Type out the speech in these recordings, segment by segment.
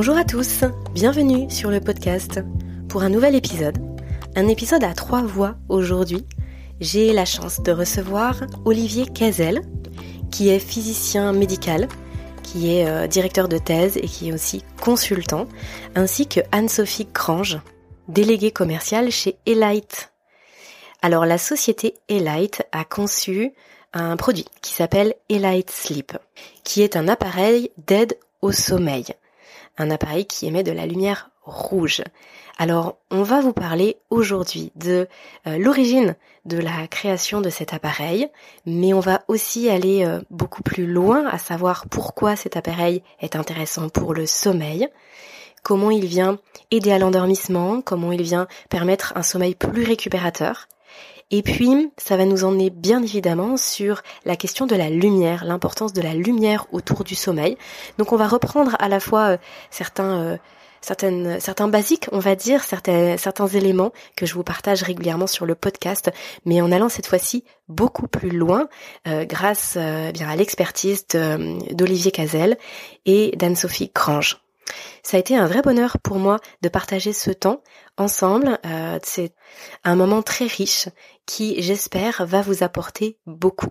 Bonjour à tous, bienvenue sur le podcast pour un nouvel épisode. Un épisode à trois voix aujourd'hui. J'ai la chance de recevoir Olivier Cazel, qui est physicien médical, qui est euh, directeur de thèse et qui est aussi consultant, ainsi que Anne-Sophie Grange, déléguée commerciale chez Elite. Alors la société Elite a conçu un produit qui s'appelle Elite Sleep, qui est un appareil d'aide au sommeil un appareil qui émet de la lumière rouge. Alors, on va vous parler aujourd'hui de euh, l'origine de la création de cet appareil, mais on va aussi aller euh, beaucoup plus loin à savoir pourquoi cet appareil est intéressant pour le sommeil, comment il vient aider à l'endormissement, comment il vient permettre un sommeil plus récupérateur, et puis, ça va nous emmener bien évidemment sur la question de la lumière, l'importance de la lumière autour du sommeil. Donc on va reprendre à la fois euh, certains, euh, certaines, certains basiques, on va dire, certains, certains éléments que je vous partage régulièrement sur le podcast, mais en allant cette fois-ci beaucoup plus loin euh, grâce bien à l'expertise d'Olivier Cazel et d'Anne-Sophie Grange. Ça a été un vrai bonheur pour moi de partager ce temps ensemble. Euh, c'est un moment très riche qui, j'espère, va vous apporter beaucoup.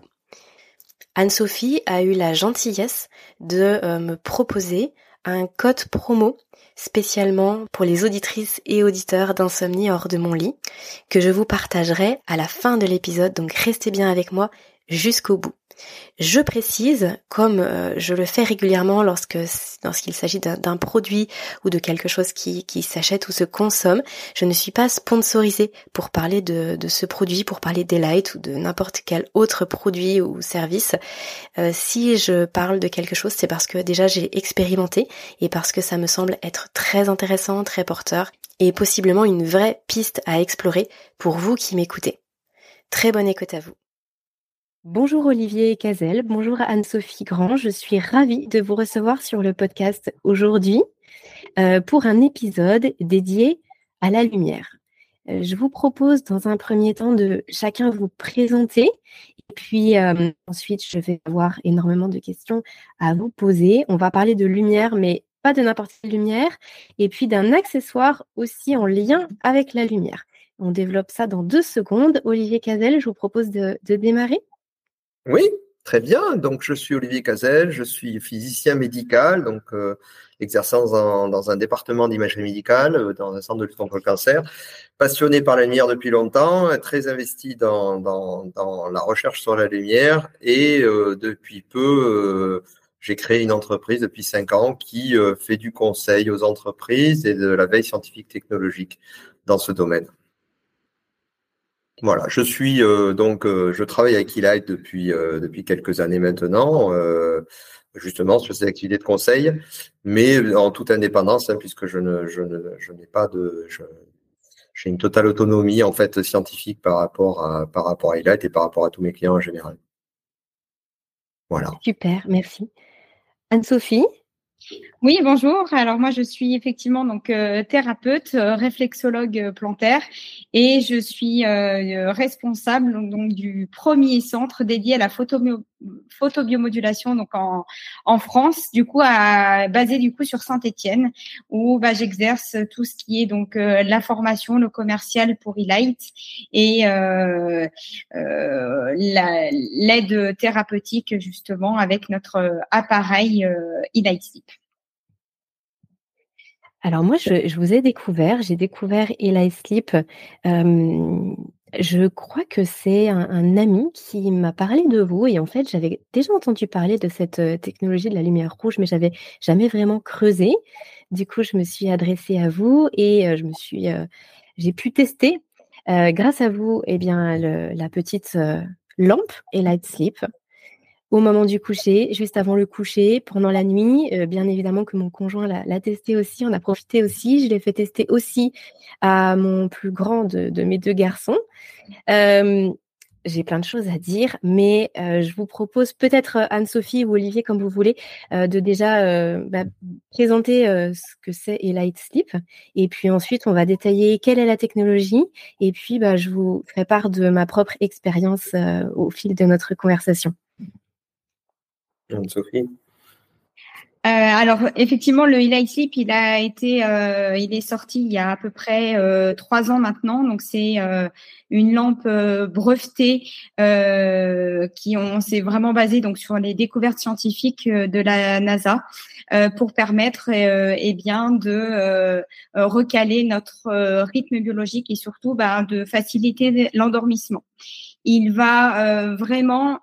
Anne-Sophie a eu la gentillesse de euh, me proposer un code promo spécialement pour les auditrices et auditeurs d'insomnie hors de mon lit que je vous partagerai à la fin de l'épisode. Donc restez bien avec moi jusqu'au bout. Je précise, comme euh, je le fais régulièrement lorsque lorsqu'il s'agit d'un produit ou de quelque chose qui, qui s'achète ou se consomme, je ne suis pas sponsorisée pour parler de, de ce produit, pour parler d'Elight ou de n'importe quel autre produit ou service. Euh, si je parle de quelque chose, c'est parce que déjà j'ai expérimenté et parce que ça me semble être très intéressant, très porteur et possiblement une vraie piste à explorer pour vous qui m'écoutez. Très bonne écoute à vous. Bonjour Olivier Cazel, bonjour Anne-Sophie Grand. Je suis ravie de vous recevoir sur le podcast aujourd'hui euh, pour un épisode dédié à la lumière. Euh, je vous propose dans un premier temps de chacun vous présenter et puis euh, ensuite je vais avoir énormément de questions à vous poser. On va parler de lumière mais pas de n'importe quelle lumière et puis d'un accessoire aussi en lien avec la lumière. On développe ça dans deux secondes. Olivier Cazel, je vous propose de démarrer. Oui, très bien. Donc, je suis Olivier Cazel, je suis physicien médical, donc euh, exerçant dans, un département d'imagerie médicale, euh, dans un centre de lutte contre le cancer, passionné par la lumière depuis longtemps, très investi dans, la recherche sur la lumière et euh, depuis peu, j'ai créé une entreprise depuis cinq ans qui fait du conseil aux entreprises et de la veille scientifique technologique dans ce domaine. Voilà, je suis euh, donc euh, je travaille avec Elite depuis euh, depuis quelques années maintenant, justement sur ces activités de conseil, mais en toute indépendance hein, puisque je ne je ne je n'ai pas de j'ai une totale autonomie en fait scientifique par rapport à par rapport à et par rapport à tous mes clients en général. Voilà. Super, merci. Anne-Sophie? Oui, bonjour. Alors moi, je suis effectivement donc euh, thérapeute, euh, réflexologue euh, plantaire, et je suis responsable donc, du premier centre dédié à la photobiomodulation donc en, France, du coup à, basé du coup sur Saint-Étienne, où bah, j'exerce tout ce qui est donc la formation, le commercial pour Elite et l'aide thérapeutique justement avec notre appareil Elite Sleep. Alors moi, je, vous ai découvert, j'ai découvert Eli Sleep. je crois que c'est un, ami qui m'a parlé de vous et en fait, j'avais déjà entendu parler de cette technologie de la lumière rouge, mais j'avais jamais vraiment creusé. Du coup, je me suis adressée à vous et je me suis, j'ai pu tester grâce à vous, eh bien, la petite lampe Light Sleep au moment du coucher, juste avant le coucher, pendant la nuit. Euh, bien évidemment que mon conjoint l'a testé aussi, on a profité aussi. Je l'ai fait tester aussi à mon plus grand de, mes deux garçons. Euh, j'ai plein de choses à dire, mais euh, je vous propose peut-être Anne-Sophie ou Olivier, comme vous voulez, de déjà bah, présenter ce que c'est Light Sleep. Et puis ensuite, on va détailler quelle est la technologie. Et puis, bah, je vous ferai part de ma propre expérience au fil de notre conversation. Euh, alors effectivement, le Highlight Sleep, il a été, euh, il est sorti il y a à peu près euh, trois ans maintenant. Donc c'est une lampe brevetée qui on s'est vraiment basé donc sur les découvertes scientifiques de la NASA pour permettre eh bien de recaler notre rythme biologique et surtout bah, de faciliter l'endormissement. Il va vraiment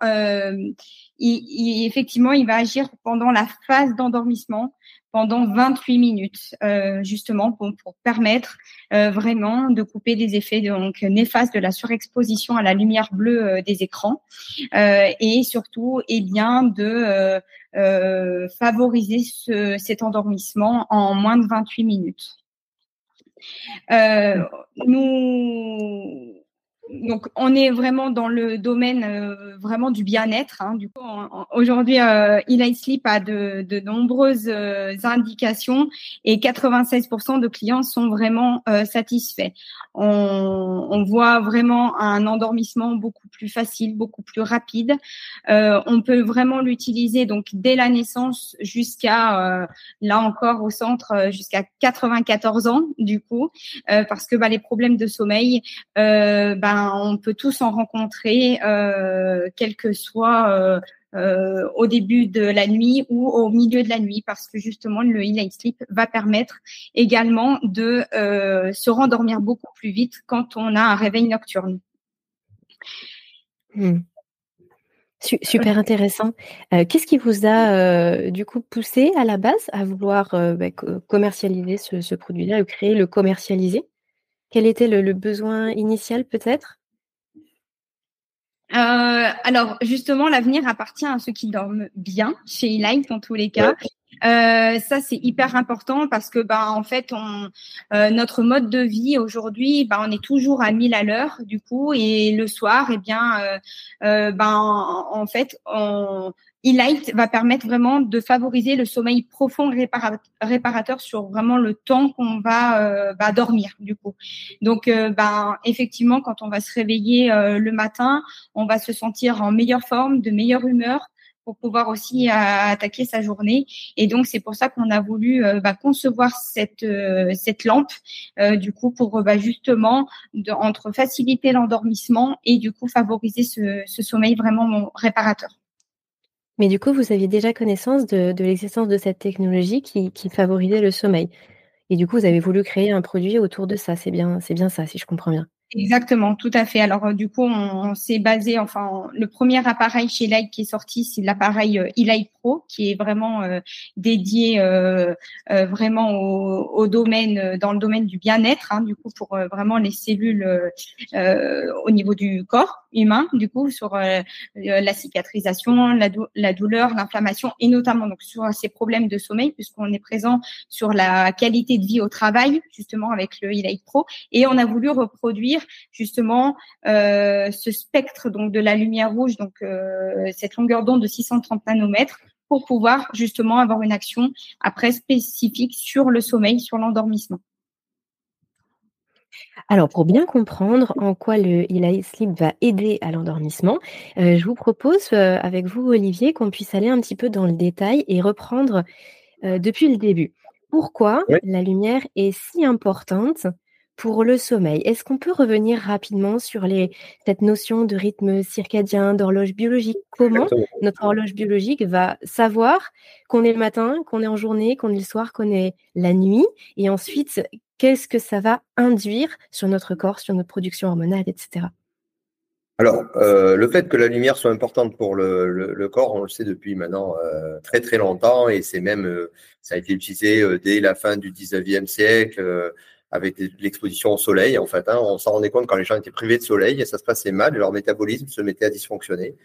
il, effectivement, il va agir pendant la phase d'endormissement, pendant 28 minutes, euh, justement pour, pour permettre euh, vraiment de couper des effets donc néfastes de la surexposition à la lumière bleue euh, des écrans euh, et surtout, eh bien, de euh, favoriser ce, cet endormissement en moins de 28 minutes. nous donc, on est vraiment dans le domaine euh, vraiment du bien-être. Hein. Du coup, aujourd'hui, euh, Eli Sleep a de, de nombreuses euh, indications et 96% de clients sont vraiment euh, satisfaits. On, on, voit vraiment un endormissement beaucoup plus facile, beaucoup plus rapide. on peut vraiment l'utiliser donc dès la naissance jusqu'à là encore au centre jusqu'à 94 ans du coup, parce que bah, les problèmes de sommeil, bah, ben, on peut tous en rencontrer, euh, quel que soit euh, euh, au début de la nuit ou au milieu de la nuit, parce que justement le e sleep va permettre également de se rendormir beaucoup plus vite quand on a un réveil nocturne. Hmm. Super intéressant. Qu'est-ce qui vous a du coup poussé à la base à vouloir bah, commercialiser ce, produit-là, ou créer, le commercialiser? Quel était le, besoin initial peut-être? Euh, alors justement, l'avenir appartient à ceux qui dorment bien chez Elight en tous les cas. Euh, ça c'est hyper important parce que ben en fait on euh, notre mode de vie aujourd'hui ben on est toujours à 1000 à l'heure du coup et le soir eh bien ben en fait on E-Light va permettre vraiment de favoriser le sommeil profond réparateur sur vraiment le temps qu'on va euh, bah, dormir du coup. Donc, euh, ben, effectivement, quand on va se réveiller euh, le matin, on va se sentir en meilleure forme, de meilleure humeur pour pouvoir aussi attaquer sa journée. Et donc, c'est pour ça qu'on a voulu bah, concevoir cette, cette lampe, du coup, pour bah, justement entre faciliter l'endormissement et du coup favoriser ce sommeil vraiment réparateur. Mais du coup, vous aviez déjà connaissance de, l'existence de cette technologie qui, favorisait le sommeil. Et du coup, vous avez voulu créer un produit autour de ça. C'est bien, c'est ça, si je comprends bien. Exactement, tout à fait. Alors euh, du coup, on, s'est basé, enfin, le premier appareil chez Light qui est sorti, c'est l'appareil euh, Pro, qui est vraiment euh, dédié euh, vraiment au, au, domaine, dans le domaine du bien-être, hein, du coup, pour vraiment les cellules au niveau du corps humain, du coup, sur la cicatrisation, la, douleur, l'inflammation, et notamment donc sur ces problèmes de sommeil, puisqu'on est présent sur la qualité de vie au travail, justement avec le e Pro, et on a voulu reproduire justement euh, ce spectre donc de la lumière rouge, donc euh, cette longueur d'onde de 630 nanomètres pour pouvoir justement avoir une action après spécifique sur le sommeil, sur l'endormissement. Alors, pour bien comprendre en quoi le Eli Sleep va aider à l'endormissement, euh, je vous propose avec vous, Olivier, qu'on puisse aller un petit peu dans le détail et reprendre depuis le début. Pourquoi la lumière est si importante pour le sommeil, est-ce qu'on peut revenir rapidement sur les, cette notion de rythme circadien, d'horloge biologique? Comment notre horloge biologique va savoir qu'on est le matin, qu'on est en journée, qu'on est le soir, qu'on est la nuit? Et ensuite, qu'est-ce que ça va induire sur notre corps, sur notre production hormonale, etc. Alors, euh, le fait que la lumière soit importante pour le, corps, on le sait depuis maintenant euh, très très longtemps, et c'est même, euh, ça a été utilisé dès la fin du 19e siècle avec l'exposition au soleil, en fait. Hein, on s'en rendait compte quand les gens étaient privés de soleil et ça se passait mal, leur métabolisme se mettait à dysfonctionner,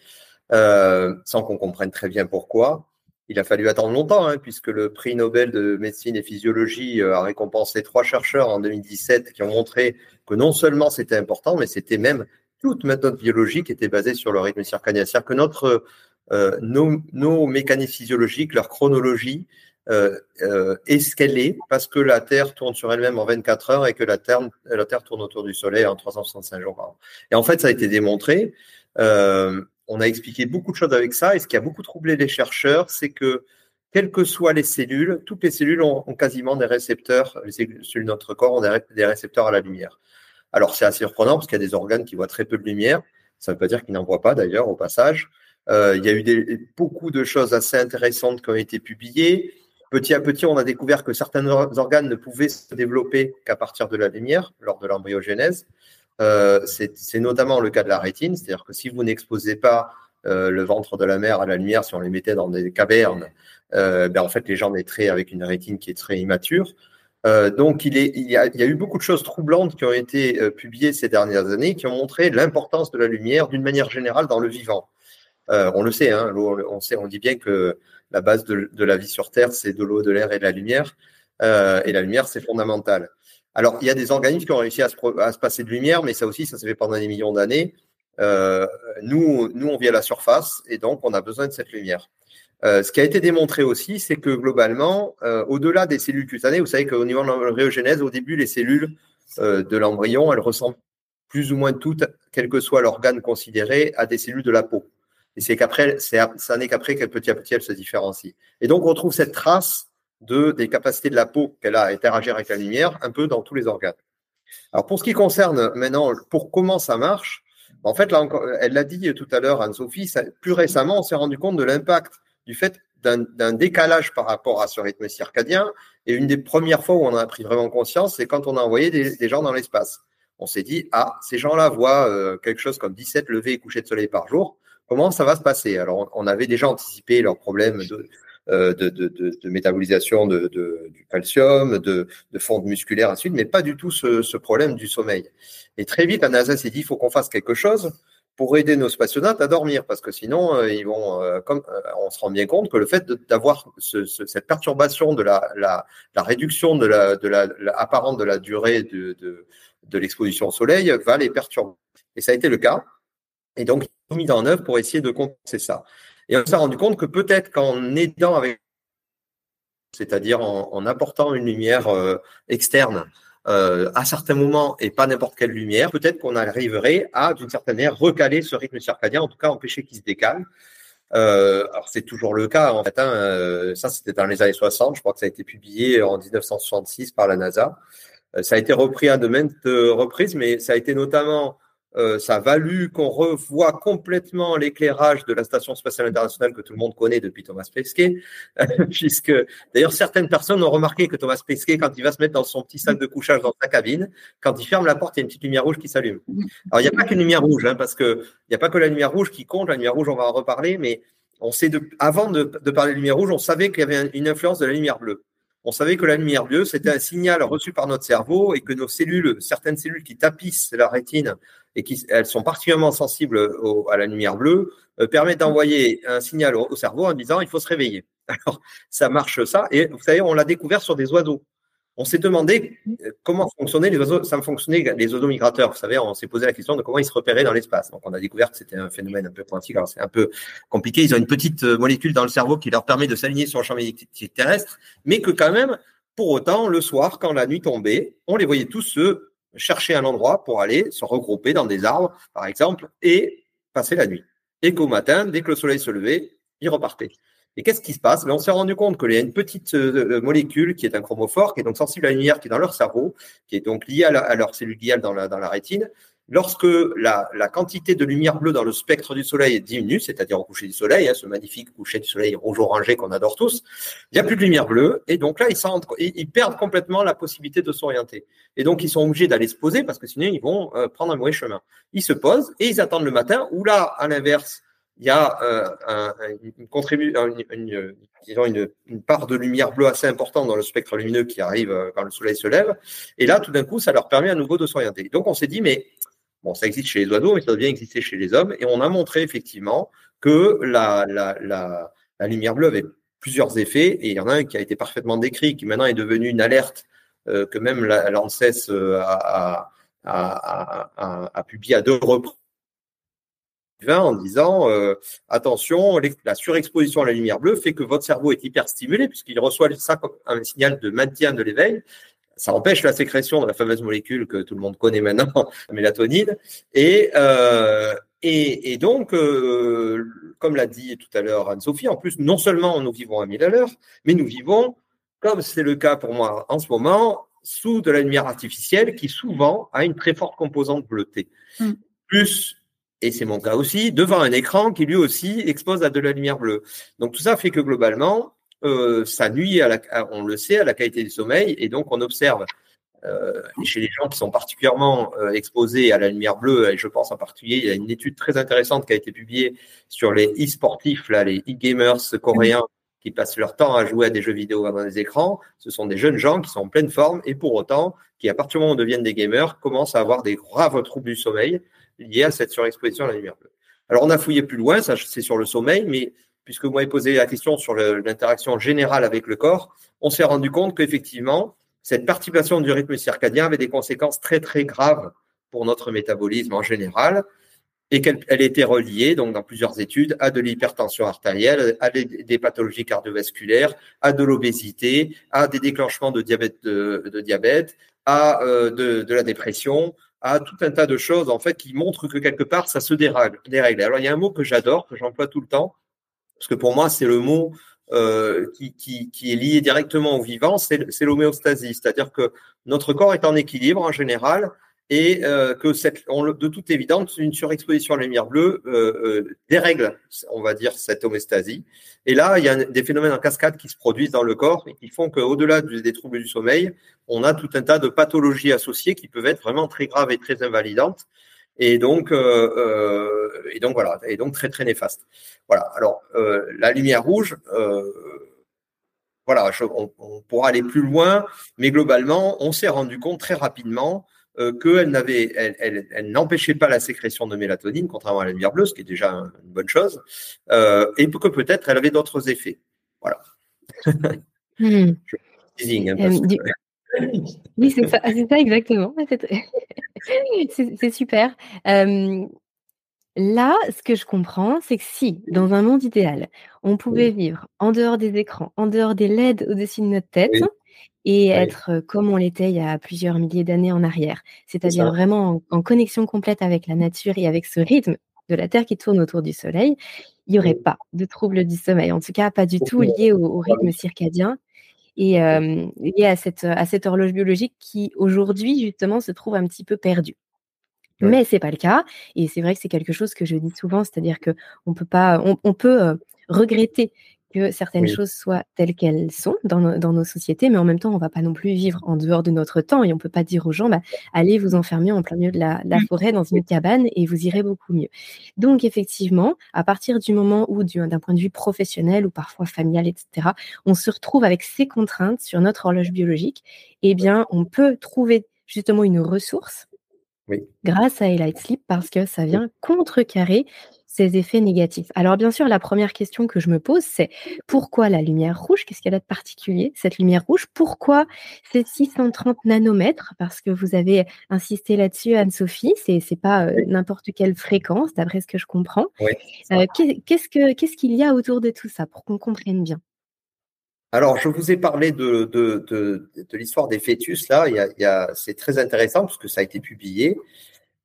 euh, sans qu'on comprenne très bien pourquoi. Il a fallu attendre longtemps, hein, puisque le prix Nobel de médecine et physiologie euh, a récompensé trois chercheurs en 2017 qui ont montré que non seulement c'était important, mais c'était même toute méthode biologique était basée sur le rythme circadien. C'est-à-dire que notre, euh, nos, nos mécanismes physiologiques, leur chronologie, euh, euh, est ce qu'elle est, parce que la Terre tourne sur elle-même en 24 heures et que la Terre, la Terre tourne autour du Soleil en 365 jours. Et en fait, ça a été démontré. Euh, on a expliqué beaucoup de choses avec ça, et ce qui a beaucoup troublé les chercheurs, c'est que quelles que soient les cellules, toutes les cellules ont, quasiment des récepteurs, les cellules de notre corps ont des, récepteurs à la lumière. Alors c'est assez surprenant parce qu'il y a des organes qui voient très peu de lumière. Ça ne veut pas dire qu'ils n'en voient pas d'ailleurs au passage. Euh, il y a eu des, beaucoup de choses assez intéressantes qui ont été publiées. Petit à petit, on a découvert que certains organes ne pouvaient se développer qu'à partir de la lumière lors de l'embryogénèse. Euh, c'est notamment le cas de la rétine, c'est-à-dire que si vous n'exposez pas euh, le ventre de la mère à la lumière, si on les mettait dans des cavernes, euh, ben en fait, les gens naîtraient avec une rétine qui est très immature. Donc, il, y a, eu beaucoup de choses troublantes qui ont été publiées ces dernières années, qui ont montré l'importance de la lumière d'une manière générale dans le vivant. On le hein, sait, on dit bien que la base de, la vie sur Terre, c'est de l'eau, de l'air et de la lumière. et la lumière, c'est fondamental. Alors, il y a des organismes qui ont réussi à se, passer de lumière, mais ça aussi, ça s'est fait pendant des millions d'années. Euh, nous, nous, on vit à la surface et donc on a besoin de cette lumière. Euh, ce qui a été démontré aussi, c'est que globalement, euh, au-delà des cellules cutanées, vous savez qu'au niveau de l'embryogenèse, au début, les cellules euh, de l'embryon, elles ressemblent plus ou moins toutes, quel que soit l'organe considéré, à des cellules de la peau. Et c'est qu'après, ça n'est qu'après qu'elle petit à petit, elles se différencient. Et donc, on trouve cette trace de, des capacités de la peau qu'elle a à interagir avec la lumière un peu dans tous les organes. Alors, pour ce qui concerne maintenant, pour comment ça marche, en fait, là, elle l'a dit tout à l'heure, Anne-Sophie, plus récemment, on s'est rendu compte de l'impact du fait d'un décalage par rapport à ce rythme circadien. Et une des premières fois où on a pris vraiment conscience, c'est quand on a envoyé des, gens dans l'espace. On s'est dit, ah, ces gens-là voient euh, quelque chose comme 17 levées et couchers de soleil par jour. Comment ça va se passer? Alors, on avait déjà anticipé leurs problèmes de, euh, métabolisation du calcium, de, fonte musculaire, ainsi suite, mais pas du tout ce, problème du sommeil. Et très vite, la NASA s'est dit, il faut qu'on fasse quelque chose pour aider nos spationautes à dormir, parce que sinon, euh, euh, on se rend bien compte que le fait d'avoir ce, cette perturbation de la, réduction de la, de la, apparente de la durée de l'exposition au soleil va les perturber. Et ça a été le cas. Et donc, ils ont mis en œuvre pour essayer de compenser ça. Et on s'est rendu compte que peut-être qu'en aidant avec, c'est-à-dire en, apportant une lumière euh, externe euh, à certains moments et pas n'importe quelle lumière, peut-être qu'on arriverait à, d'une certaine manière, recaler ce rythme circadien, en tout cas empêcher qu'il se décale. Euh, alors c'est toujours le cas en fait. Hein, ça c'était dans les années 60, je crois que ça a été publié en 1966 par la NASA. ça a été repris à de maintes reprises, mais ça a été notamment euh, ça a valu qu'on revoie complètement l'éclairage de la Station spatiale internationale que tout le monde connaît depuis Thomas Pesquet, puisque d'ailleurs certaines personnes ont remarqué que Thomas Pesquet, quand il va se mettre dans son petit sac de couchage dans sa cabine, quand il ferme la porte, il y a une petite lumière rouge qui s'allume. Alors il n'y a pas qu'une lumière rouge, hein, parce que il n'y a pas que la lumière rouge qui compte. La lumière rouge, on va en reparler, mais on sait de, avant de, de parler de lumière rouge, on savait qu'il y avait une influence de la lumière bleue on savait que la lumière bleue, c'était un signal reçu par notre cerveau et que nos cellules, certaines cellules qui tapissent la rétine et qui elles sont particulièrement sensibles à la lumière bleue, euh, permettent d'envoyer un signal au, cerveau en disant il faut se réveiller. Alors ça marche ça et vous savez on l'a découvert sur des oiseaux. On s'est demandé euh, comment fonctionnaient les oiseaux, ça fonctionnait les oiseaux migrateurs. Vous savez, on s'est posé la question de comment ils se repéraient dans l'espace. Donc, on a découvert que c'était un phénomène un peu pointu. Alors, c'est un peu compliqué. Ils ont une petite euh, molécule dans le cerveau qui leur permet de s'aligner sur le champ magnétique terrestre, mais que quand même, pour autant, le soir, quand la nuit tombait, on les voyait tous se chercher un endroit pour aller se regrouper dans des arbres, par exemple, et passer la nuit. Et qu'au matin, dès que le soleil se levait, ils repartaient. Et qu'est-ce qui se passe? Ben, On s'est rendu compte qu'il y a une petite euh, molécule qui est un chromophore, qui est donc sensible à la lumière, qui est dans leur cerveau, qui est donc liée à, leur cellule gliale dans la rétine. Lorsque la, la, quantité de lumière bleue dans le spectre du soleil diminue, c'est-à-dire au coucher du soleil, hein, ce magnifique coucher du soleil rouge-orangé qu'on adore tous, il n'y a plus de lumière bleue, et donc là, ils, perdent complètement la possibilité de s'orienter. Et donc, ils sont obligés d'aller se poser, parce que sinon, ils vont euh, prendre un mauvais chemin. Ils se posent, et ils attendent le matin, ou là, à l'inverse, il y a euh, un, une, contribu une, une, une, part de lumière bleue assez importante dans le spectre lumineux qui arrive euh, quand le soleil se lève. Et là, tout d'un coup, ça leur permet à nouveau de s'orienter. Donc, on s'est dit, mais bon, ça existe chez les oiseaux, mais ça bien exister chez les hommes. Et on a montré effectivement que la, la, la, la lumière bleue avait plusieurs effets. Et il y en a un qui a été parfaitement décrit, qui maintenant est devenu une alerte euh, que même l'ANSES euh, a, a, a, a, publié à deux reprises en disant euh, attention, la surexposition à la lumière bleue fait que votre cerveau est hyper stimulé puisqu'il reçoit ça comme un signal de maintien de l'éveil. Ça empêche la sécrétion de la fameuse molécule que tout le monde connaît maintenant, la mélatonine. Et, euh, et, donc, euh, comme l'a dit tout à l'heure Anne-Sophie, en plus, non seulement nous vivons à 1000 à l'heure, mais nous vivons, comme c'est le cas pour moi en ce moment, sous de la lumière artificielle qui souvent a une très forte composante bleutée. Mm. Plus, et c'est mon cas aussi, devant un écran qui lui aussi expose à de la lumière bleue. Donc tout ça fait que globalement, euh, ça nuit, à la, on le sait, à la qualité du sommeil, et donc on observe euh, chez les gens qui sont particulièrement euh, exposés à la lumière bleue, et je pense en particulier, il y a une étude très intéressante qui a été publiée sur les e-sportifs, là, les e-gamers coréens qui passent leur temps à jouer à des jeux vidéo dans des écrans. Ce sont des jeunes gens qui sont en pleine forme et pour autant, qui à partir du moment où deviennent des gamers, commencent à avoir des graves troubles du sommeil liés à cette surexposition à la lumière bleue. Alors on a fouillé plus loin, ça c'est sur le sommeil, mais puisque vous m'avez posé la question sur l'interaction générale avec le corps, on s'est rendu compte qu'effectivement, cette participation du rythme circadien avait des conséquences très très graves pour notre métabolisme en général et qu'elle était reliée, donc dans plusieurs études, à de l'hypertension artérielle, à des, pathologies cardiovasculaires, à de l'obésité, à des déclenchements de diabète, de, diabète à euh, de, la dépression, à tout un tas de choses en fait qui montrent que quelque part ça se dérègle. Alors il y a un mot que j'adore, que j'emploie tout le temps, parce que pour moi c'est le mot euh, qui, est lié directement au vivant, c'est l'homéostasie. C'est-à-dire que notre corps est en équilibre en général et euh, que de toute évidence, une surexposition à la lumière bleue euh, dérègle, on va dire, cette homéostasie. Et là, il y a des phénomènes en cascade qui se produisent dans le corps et qui font qu'au-delà des troubles du sommeil, on a tout un tas de pathologies associées qui peuvent être vraiment très graves et très invalidantes. Et donc, et donc voilà, et donc très très néfastes. Voilà. Alors, euh, la lumière rouge, euh, voilà, on, pourra aller plus loin, mais globalement, on s'est rendu compte très rapidement euh, qu'elle n'avait, elle, n'empêchait pas la sécrétion de mélatonine, contrairement à la lumière bleue, ce qui est déjà une bonne chose, et que peut-être elle avait d'autres effets. Voilà. Hmm. Hein, oui, c'est ça, ça, exactement. C'est super. Là, ce que je comprends, c'est que si, dans un monde idéal, on pouvait vivre en dehors des écrans, en dehors des LED au-dessus de notre tête, et être comme on l'était il y a plusieurs milliers d'années en arrière, c'est-à-dire vraiment en, connexion complète avec la nature et avec ce rythme de la Terre qui tourne autour du Soleil, il n'y aurait pas de troubles du sommeil, en tout cas pas du tout lié au, rythme circadien et lié à cette, à cette horloge biologique qui aujourd'hui justement se trouve un petit peu perdue. Mais c'est pas le cas. Et c'est vrai que c'est quelque chose que je dis souvent, c'est-à-dire que on peut pas, on, peut euh, regretter que certaines choses soient telles qu'elles sont dans, nos sociétés, mais en même temps, on va pas non plus vivre en dehors de notre temps et on peut pas dire aux gens, bah, allez vous enfermer en plein milieu de la, mmh. forêt dans une cabane et vous irez beaucoup mieux. Donc effectivement, à partir du moment où, d'un point de vue professionnel ou parfois familial, etc., on se retrouve avec ces contraintes sur notre horloge biologique, eh bien, on peut trouver justement une ressource grâce à Light Sleep parce que ça vient contrecarrer ces effets négatifs. Alors bien sûr, la première question que je me pose, c'est pourquoi la lumière rouge? Qu'est-ce qu'elle a de particulier, cette lumière rouge? Pourquoi ces 630 nanomètres? Parce que vous avez insisté là-dessus, Anne-Sophie, c'est n'est pas euh, n'importe quelle fréquence, d'après ce que je comprends. Euh, qu'est-ce qu'il y a autour de tout ça, pour qu'on comprenne bien? Alors, je vous ai parlé de, de, de, de l'histoire des fœtus. Là, il y a, il y a, c'est très intéressant parce que ça a été publié.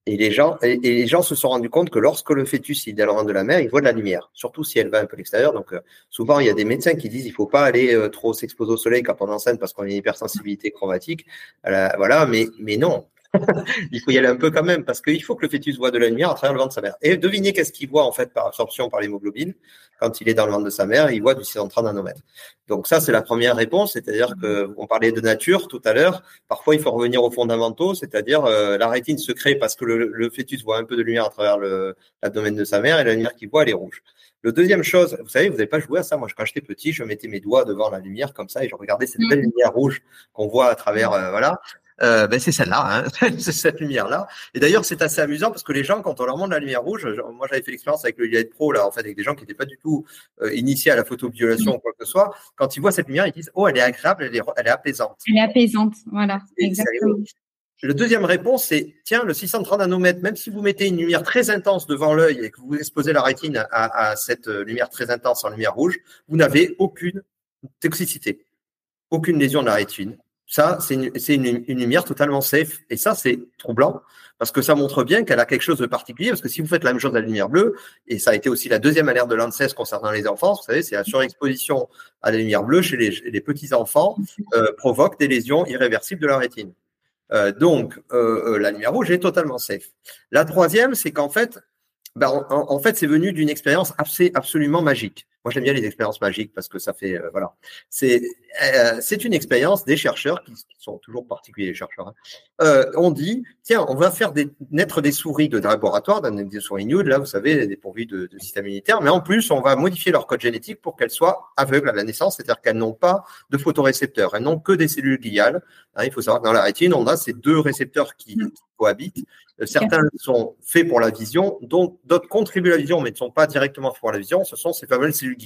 Et les, gens, et, les gens se sont rendus compte que lorsque le fœtus il est dans de la mer, il voit de la lumière, surtout si elle va un peu à l'extérieur. Donc, euh, souvent, il y a des médecins qui disent il faut pas aller euh, trop s'exposer au soleil quand on est enceinte parce qu'on a une hypersensibilité chromatique. voilà, mais, mais non. il faut y aller un peu quand même parce qu'il faut que le fœtus voit de la lumière à travers le ventre de sa mère. Et devinez qu'est-ce qu'il voit en fait par absorption par l'hémoglobine quand il est dans le ventre de sa mère, il voit du 630 nanomètres. Donc ça, c'est la première réponse, c'est-à-dire que on parlait de nature tout à l'heure. Parfois, il faut revenir aux fondamentaux, c'est-à-dire euh, la rétine se crée parce que le, fœtus voit un peu de lumière à travers l'abdomen de sa mère et la lumière qu'il voit, elle est rouge. Le deuxième chose, vous savez, vous n'avez pas joué à ça. Moi, quand j'étais petit, je mettais mes doigts devant la lumière comme ça et je regardais cette belle lumière rouge qu'on voit à travers, euh, voilà. Euh, ben c'est celle-là, hein. c'est cette lumière-là. Et d'ailleurs, c'est assez amusant parce que les gens, quand on leur montre la lumière rouge, moi j'avais fait l'expérience avec le Light Pro, là, en fait, avec des gens qui n'étaient pas du tout euh, initiés à la photobiolation ou quoi que ce soit, quand ils voient cette lumière, ils disent Oh, elle est agréable, elle est, elle est apaisante. Elle est apaisante, voilà. Exactement. Le deuxième réponse, c'est tiens, le 630 nanomètres, même si vous mettez une lumière très intense devant l'œil et que vous exposez la rétine à, à cette lumière très intense en lumière rouge, vous n'avez aucune toxicité, aucune lésion de la rétine, ça, c'est une, une, lumière totalement safe. Et ça, c'est troublant parce que ça montre bien qu'elle a quelque chose de particulier. Parce que si vous faites la même chose à la lumière bleue, et ça a été aussi la deuxième alerte de l'ANSES concernant les enfants, vous savez, c'est la surexposition à la lumière bleue chez les, petits enfants euh, provoque des lésions irréversibles de la rétine. Euh, donc, euh, euh, la rouge est totalement safe. La troisième, c'est qu'en fait, ben, en, en, fait, c'est venu d'une expérience absolument magique. Moi, j'aime bien les expériences magiques parce que ça fait, euh, voilà. C'est, euh, c'est une expérience des chercheurs qui, sont toujours particuliers, les chercheurs. Hein. Euh, on dit, tiens, on va faire des, naître des souris de laboratoire, des souris nude, là, vous savez, dépourvues de, de système immunitaire, mais en plus, on va modifier leur code génétique pour qu'elles soient aveugles à la naissance, c'est-à-dire qu'elles n'ont pas de photorécepteurs, elles n'ont que des cellules gliales. Hein, il faut savoir que dans la rétine, on a ces deux récepteurs qui, qui cohabitent. Certains sont faits pour la vision, d'autres contribuent à la vision, mais ne sont pas directement faits pour la vision. Ce sont ces fameuses cellules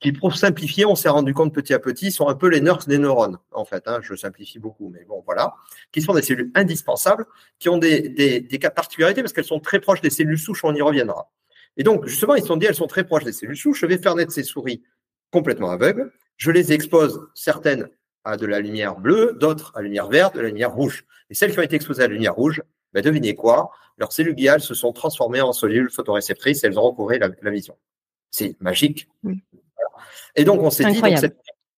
qui, pour simplifier, on s'est rendu compte petit à petit, sont un peu les nurses des neurones, en fait. Hein, je simplifie beaucoup, mais bon, voilà. Qui sont des cellules indispensables, qui ont des, des, des cas de particularité parce qu'elles sont très proches des cellules souches, on y reviendra. Et donc, justement, ils se sont dit, elles sont très proches des cellules souches, je vais faire naître ces souris complètement aveugles, je les expose, certaines à de la lumière bleue, d'autres à la lumière verte, de la lumière rouge. Et celles qui ont été exposées à la lumière rouge, ben devinez quoi? Leurs cellules gliales se sont transformées en cellules photoréceptrices elles ont recouvré la, vision. C'est magique. Et donc, on s'est dit,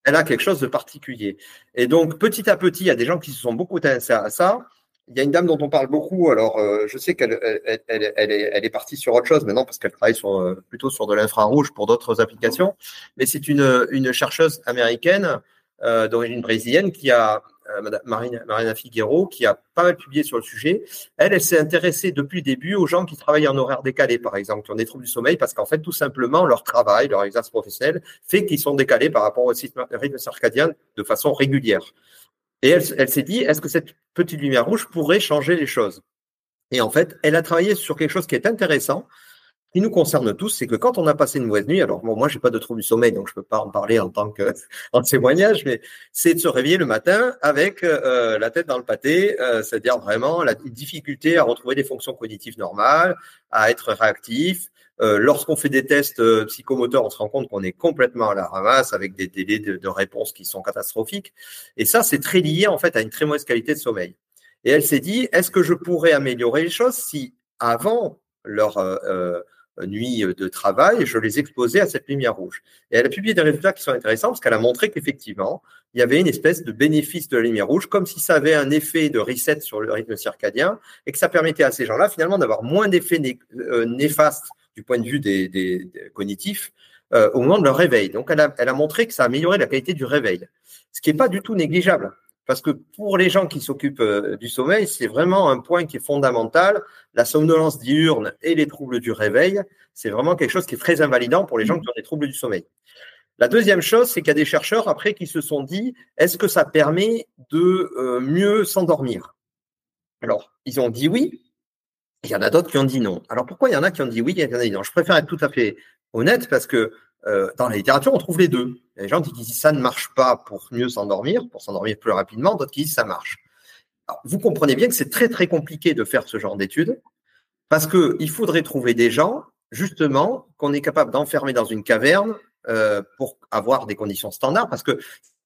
elle a quelque chose de particulier. Et donc, petit à petit, il y a des gens qui se sont beaucoup intéressés à ça. Il y a une dame dont on parle beaucoup. Alors, euh, je sais qu'elle elle, elle, elle, est, elle, est, partie sur autre chose maintenant parce qu'elle travaille sur, euh, plutôt sur de l'infrarouge pour d'autres applications. Mais c'est une, une chercheuse américaine euh, d'origine brésilienne qui a Marina, Marina Figueiro, qui a pas mal publié sur le sujet. Elle, elle s'est intéressée depuis le début aux gens qui travaillent en horaire décalé, par exemple, qui ont des troubles du sommeil, parce qu'en fait, tout simplement, leur travail, leur exercice professionnel fait qu'ils sont décalés par rapport au rythme circadien de façon régulière. Et elle, elle s'est dit, est-ce que cette petite lumière rouge pourrait changer les choses? Et en fait, elle a travaillé sur quelque chose qui est intéressant, qui nous concerne tous, c'est que quand on a passé une mauvaise nuit, alors bon, moi, j'ai pas de trouble du sommeil, donc je peux pas en parler en tant que en témoignage, mais c'est de se réveiller le matin avec euh, la tête dans le pâté, euh, c'est-à-dire vraiment la difficulté à retrouver des fonctions cognitives normales, à être réactif. Euh, lorsqu'on fait des tests psychomoteurs, on se rend compte qu'on est complètement à la ramasse avec des délais de, de réponse qui sont catastrophiques. Et ça, c'est très lié en fait à une très mauvaise qualité de sommeil. Et elle s'est dit, est-ce que je pourrais améliorer les choses si avant leur nuit de travail, je les exposais à cette lumière rouge. Et elle a publié des résultats qui sont intéressants parce qu'elle a montré qu'effectivement, il y avait une espèce de bénéfice de la lumière rouge, comme si ça avait un effet de reset sur le rythme circadien et que ça permettait à ces gens-là finalement d'avoir moins d'effets euh, néfastes du point de vue des, cognitifs euh, au moment de leur réveil. Donc elle a, elle a montré que ça améliorait la qualité du réveil, ce qui n'est pas du tout négligeable. Parce que pour les gens qui s'occupent euh, du sommeil, c'est vraiment un point qui est fondamental. La somnolence diurne et les troubles du réveil, c'est vraiment quelque chose qui est très invalidant pour les gens qui ont des troubles du sommeil. La deuxième chose, c'est qu'il y a des chercheurs après qui se sont dit, est-ce que ça permet de euh, mieux s'endormir? Alors, ils ont dit oui. Il y en a d'autres qui ont dit non. Alors pourquoi il y en a qui ont dit oui et il y en a qui ont dit non? Je préfère être tout à fait honnête parce que euh, dans la littérature, on trouve les deux. Il y a des gens qui disent ça ne marche pas pour mieux s'endormir, pour s'endormir plus rapidement, d'autres qui disent ça marche. Vous comprenez bien que c'est très très compliqué de faire ce genre d'études parce qu'il faudrait trouver des gens, justement, qu'on est capable d'enfermer dans une caverne euh, pour avoir des conditions standards, parce que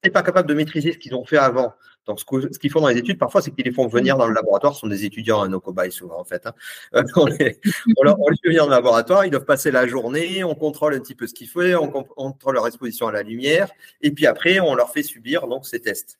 n'est pas capable de maîtriser ce qu'ils ont fait avant. Donc, ce qu'ils font dans les études, parfois, c'est qu'ils les font venir dans le laboratoire. Ce sont des étudiants à nos cobayes, souvent, en fait. Hein. Euh, on, les, on, les fait venir dans le laboratoire, ils doivent passer la journée, on contrôle un petit peu ce qu'ils font, on contrôle leur exposition à la lumière, et puis après, on leur fait subir donc ces tests.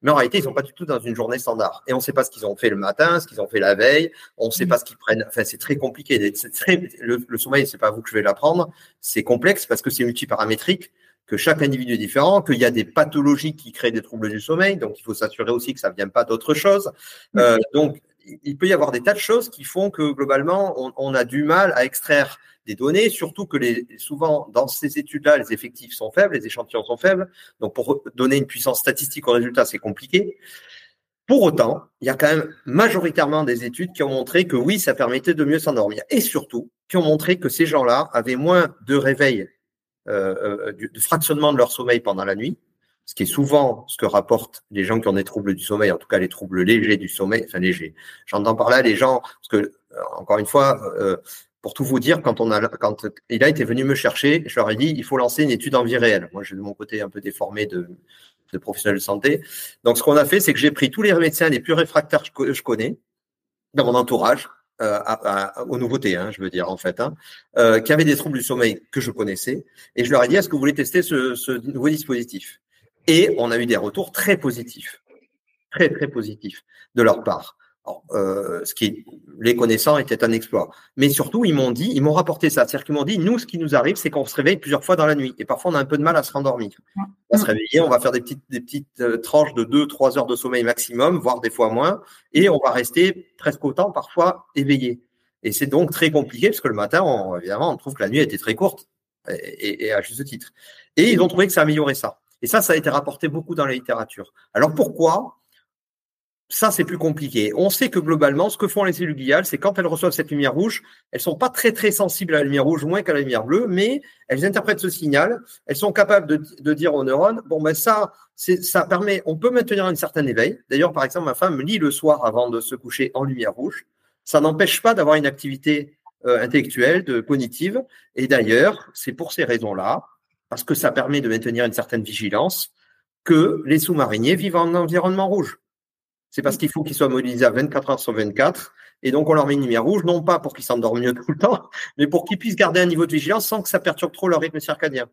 Mais en réalité, ils sont pas du tout dans une journée standard. Et on ne sait pas ce qu'ils ont fait le matin, ce qu'ils ont fait la veille. On ne sait pas ce qu'ils prennent. Enfin, c'est très compliqué. Très, le, le sommeil, c'est pas vous que je vais l'apprendre. C'est complexe parce que c'est multiparamétrique que chaque individu est différent, qu'il y a des pathologies qui créent des troubles du sommeil, donc il faut s'assurer aussi que ça ne vient pas d'autre chose. Euh, donc, il peut y avoir des tas de choses qui font que globalement, on, on a du mal à extraire des données, surtout que les, souvent dans ces études-là, les effectifs sont faibles, les échantillons sont faibles. Donc, pour donner une puissance statistique au résultat, c'est compliqué. Pour autant, il y a quand même majoritairement des études qui ont montré que oui, ça permettait de mieux s'endormir. Et surtout, qui ont montré que ces gens-là avaient moins de réveils euh, euh, du, fractionnement de leur sommeil pendant la nuit, ce qui est souvent ce que rapportent les gens qui ont des troubles du sommeil, en tout cas les troubles légers du sommeil, enfin légers. J'entends par là les gens, parce que, euh, encore une fois, pour tout vous dire, quand, on a, quand il a été venu me chercher, je leur ai dit, il faut lancer une étude en vie réelle. Moi, j'ai de mon côté un peu déformé de, de professionnel de santé. Donc, ce qu'on a fait, c'est que j'ai pris tous les médecins les plus réfractaires que je connais dans mon entourage, euh, aux nouveautés, hein, je veux dire en fait, hein, euh, qui avaient des troubles du sommeil que je connaissais, et je leur ai dit est-ce que vous voulez tester ce nouveau dispositif? Et on a eu des retours très positifs, très très positifs de leur part. Euh, ce qui les connaissants était un exploit. Mais surtout, ils m'ont dit, ils m'ont rapporté ça. C'est-à-dire qu'ils m'ont dit, nous, ce qui nous arrive, c'est qu'on se réveille plusieurs fois dans la nuit. Et parfois, on a un peu de mal à se rendormir. On va se réveiller, on va faire des petites, des petites euh, tranches de 2-3 heures de sommeil maximum, voire des fois moins. Et on va rester presque autant, parfois, éveillé. Et c'est donc très compliqué, parce que le matin, on, évidemment, on trouve que la nuit était très courte, et, et à juste titre. Et ils ont trouvé que ça améliorait ça. Et ça, ça a été rapporté beaucoup dans la littérature. Alors pourquoi ça, c'est plus compliqué. On sait que globalement, ce que font les cellules gliales, c'est quand elles reçoivent cette lumière rouge, elles sont pas très très sensibles à la lumière rouge, moins qu'à la lumière bleue, mais elles interprètent ce signal. Elles sont capables de, dire aux neurones, bon ben ça, ça permet, on peut maintenir un certain éveil. D'ailleurs, par exemple, ma femme lit le soir avant de se coucher en lumière rouge. Ça n'empêche pas d'avoir une activité euh, intellectuelle, de cognitive. Et d'ailleurs, c'est pour ces raisons-là, parce que ça permet de maintenir une certaine vigilance, que les sous-mariniers vivent en environnement rouge. C'est parce qu'il faut qu'ils soient mobilisés à 24 heures sur 24. Et donc, on leur met une lumière rouge, non pas pour qu'ils s'endorment mieux tout le temps, mais pour qu'ils puissent garder un niveau de vigilance sans que ça perturbe trop leur rythme circadien.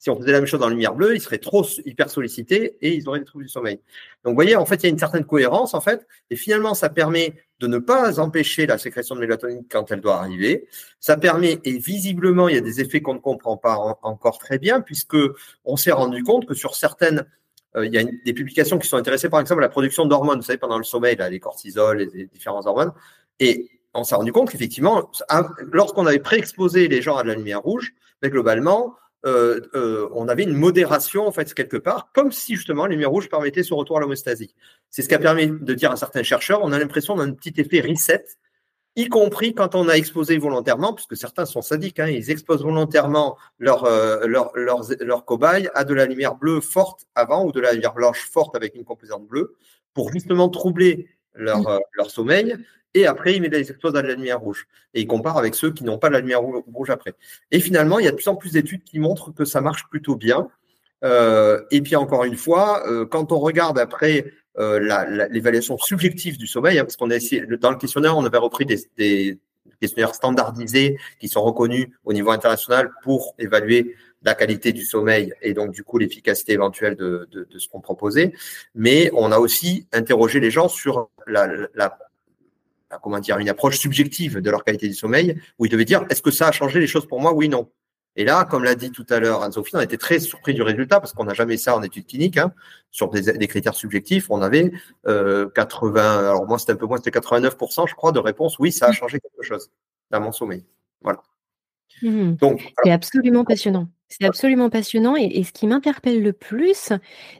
Si on faisait la même chose dans la lumière bleue, ils seraient trop hyper sollicités et ils auraient des troubles du sommeil. Donc, vous voyez, en fait, il y a une certaine cohérence, en fait, et finalement, ça permet de ne pas empêcher la sécrétion de mélatonine quand elle doit arriver. Ça permet, et visiblement, il y a des effets qu'on ne comprend pas encore très bien, puisque on s'est rendu compte que sur certaines il y a des publications qui sont intéressées, par exemple, à la production d'hormones, vous savez, pendant le sommeil, les cortisol, les, différents hormones. Et on s'est rendu compte qu'effectivement, lorsqu'on avait pré-exposé les gens à de la lumière rouge, mais globalement, euh, euh, on avait une modération en fait quelque part, comme si justement la lumière rouge permettait ce retour à l'homéostasie. C'est ce qui a permis de dire à certains chercheurs, on a l'impression d'un petit effet reset y compris quand on a exposé volontairement, puisque certains sont sadiques, hein, ils exposent volontairement leur, euh, leur, leur, leur, cobaye à de la lumière bleue forte avant ou de la lumière blanche forte avec une composante bleue pour justement troubler leur, euh, leur sommeil. Et après, ils les exposent à de la lumière rouge. Et ils comparent avec ceux qui n'ont pas de la lumière rouge après. Et finalement, il y a de plus en plus d'études qui montrent que ça marche plutôt bien. Euh, et puis encore une fois, euh, quand on regarde après l'évaluation subjective du sommeil, hein, parce qu'on a essayé, dans le questionnaire, on avait repris des, des, questionnaires standardisés qui sont reconnus au niveau international pour évaluer la qualité du sommeil et donc du coup l'efficacité éventuelle de, de, de ce qu'on proposait. Mais on a aussi interrogé les gens sur la, la, comment dire une approche subjective de leur qualité du sommeil, où ils devaient dire est-ce que ça a changé les choses pour moi? Oui, non. Et là, comme l'a dit tout à l'heure Anne-Sophie, on était très surpris du résultat parce qu'on n'a jamais ça en études cliniques. Hein, sur des, critères subjectifs, on avait euh, 80, alors moi c'était un peu moins, c'était 89%, je crois, de réponses. Oui, ça a changé quelque chose dans mon sommeil. Voilà. Mmh. Donc, c'est absolument passionnant. C'est absolument passionnant. Et, ce qui m'interpelle le plus,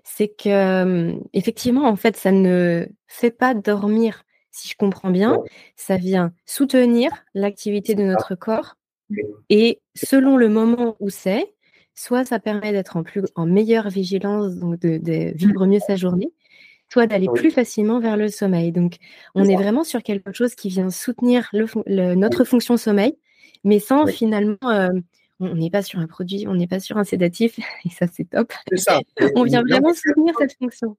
c'est que effectivement, en fait, ça ne fait pas dormir. Si je comprends bien, ça vient soutenir l'activité de notre corps et selon le moment où c'est, soit ça permet d'être en, plus, en meilleure vigilance, donc de, vivre mieux sa journée, soit d'aller plus facilement vers le sommeil. Donc, on est vraiment sur quelque chose qui vient soutenir notre fonction sommeil, mais sans finalement, euh, on n'est pas sur un produit, on n'est pas sur un sédatif, et ça c'est top. Ça. on vient vraiment soutenir cette fonction.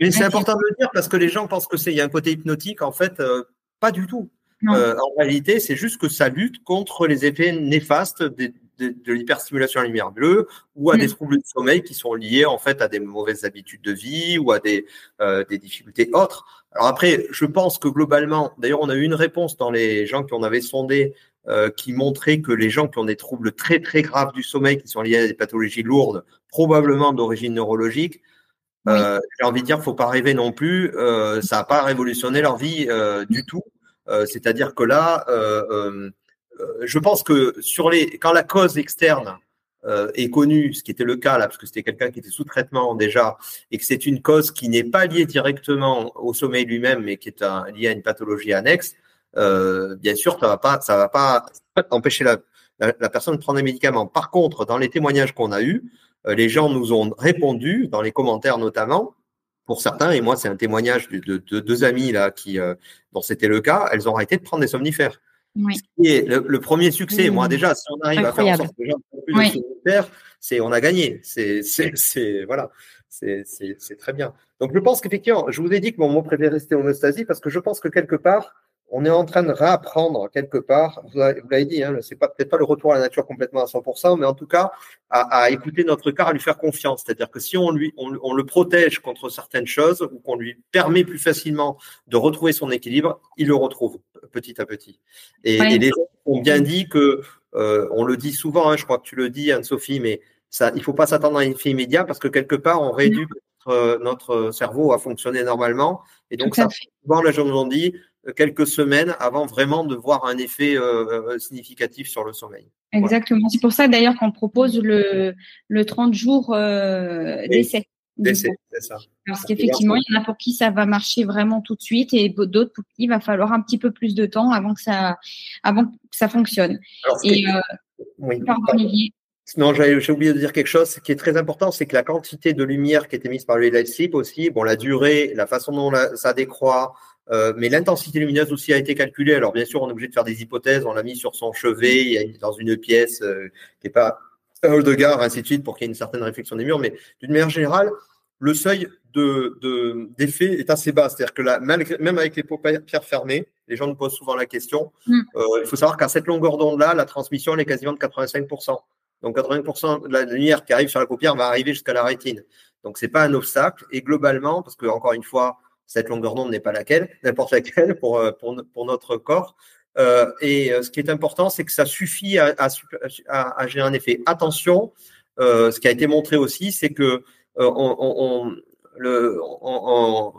Mais c'est important de le dire parce que les gens pensent que c'est y a un côté hypnotique, en fait, euh, pas du tout. Euh, en réalité, c'est juste que ça lutte contre les effets néfastes de, de, l'hyperstimulation à lumière bleue ou à des mm. troubles du sommeil qui sont liés en fait à des mauvaises habitudes de vie ou à des, euh, des difficultés autres. Alors après, je pense que globalement, d'ailleurs, on a eu une réponse dans les gens qu'on avait sondés euh, qui montrait que les gens qui ont des troubles très très graves du sommeil, qui sont liés à des pathologies lourdes, probablement d'origine neurologique, euh, j'ai envie de dire, faut pas rêver non plus. Ça n'a pas révolutionné leur vie du tout. Euh, c'est-à-dire que là, euh, euh, je pense que sur les, quand la cause externe est connue, ce qui était le cas là, parce que c'était quelqu'un qui était sous traitement déjà, et que c'est une cause qui n'est pas liée directement au sommeil lui-même, mais qui est liée à une pathologie annexe, bien sûr, ça va pas, ça va pas empêcher la, la, personne de prendre des médicaments. Par contre, dans les témoignages qu'on a eus, les gens nous ont répondu, dans les commentaires notamment, pour certains, et moi c'est un témoignage de, deux amis là qui, euh, dont c'était le cas, elles ont arrêté de prendre des somnifères. Et le, premier succès, moi déjà, si on arrive à faire en sorte que les gens plus oui. c'est on a gagné. C'est c'est voilà, c'est très bien. Donc je pense qu'effectivement, je vous ai dit que mon mot préféré c'était homéostasie parce que je pense que quelque part on est en train de réapprendre quelque part, vous l'avez dit, hein, c'est pas peut-être pas le retour à la nature complètement à 100%, mais en tout cas à, à écouter notre corps, à lui faire confiance. C'est-à-dire que si on lui, on, on, le protège contre certaines choses ou qu'on lui permet plus facilement de retrouver son équilibre, il le retrouve petit à petit. Et, et les gens ont bien dit que, euh, on le dit souvent, hein, je crois que tu le dis Anne-Sophie, mais ça, il faut pas s'attendre à un effet immédiat parce que quelque part on réduit notre, notre cerveau à fonctionner normalement. Et donc ça, souvent les gens nous dit quelques semaines avant vraiment de voir un effet euh, significatif sur le sommeil. Exactement. C'est pour ça d'ailleurs qu'on propose le, le 30 jours euh, d'essai. D'essai, c'est ça. Parce qu'effectivement, il y en a pour qui ça va marcher vraiment tout de suite et d'autres pour qui il va falloir un petit peu plus de temps avant que ça, avant que ça fonctionne. et, euh, oui. Non, j'ai oublié de dire quelque chose. Ce qui est très important, c'est que la quantité de lumière qui est émise par le light sleep aussi, bon, la durée, la façon dont ça décroît, euh, mais l'intensité lumineuse aussi a été calculée. Alors bien sûr, on est obligé de faire des hypothèses. On l'a mis sur son chevet, dans une pièce euh, qui n'est pas un hall de gare, ainsi de suite, pour qu'il y ait une certaine réflexion des murs. Mais d'une manière générale, le seuil de, d'effet est assez bas. C'est-à-dire que là, même avec les paupières fermées, les gens nous posent souvent la question. Mm. Euh, il faut savoir qu'à cette longueur d'onde-là, la transmission elle est quasiment de 85%. Donc 80% de la lumière qui arrive sur la paupière va arriver jusqu'à la rétine. Donc c'est pas un obstacle. Et globalement, parce que encore une fois, cette longueur d'onde n'est pas laquelle, n'importe laquelle pour, euh, pour, pour, notre corps. Euh, et euh, ce qui est important, c'est que ça suffit à, à, à, générer un effet. Attention, euh, ce qui a été montré aussi, c'est que on, on, le, on,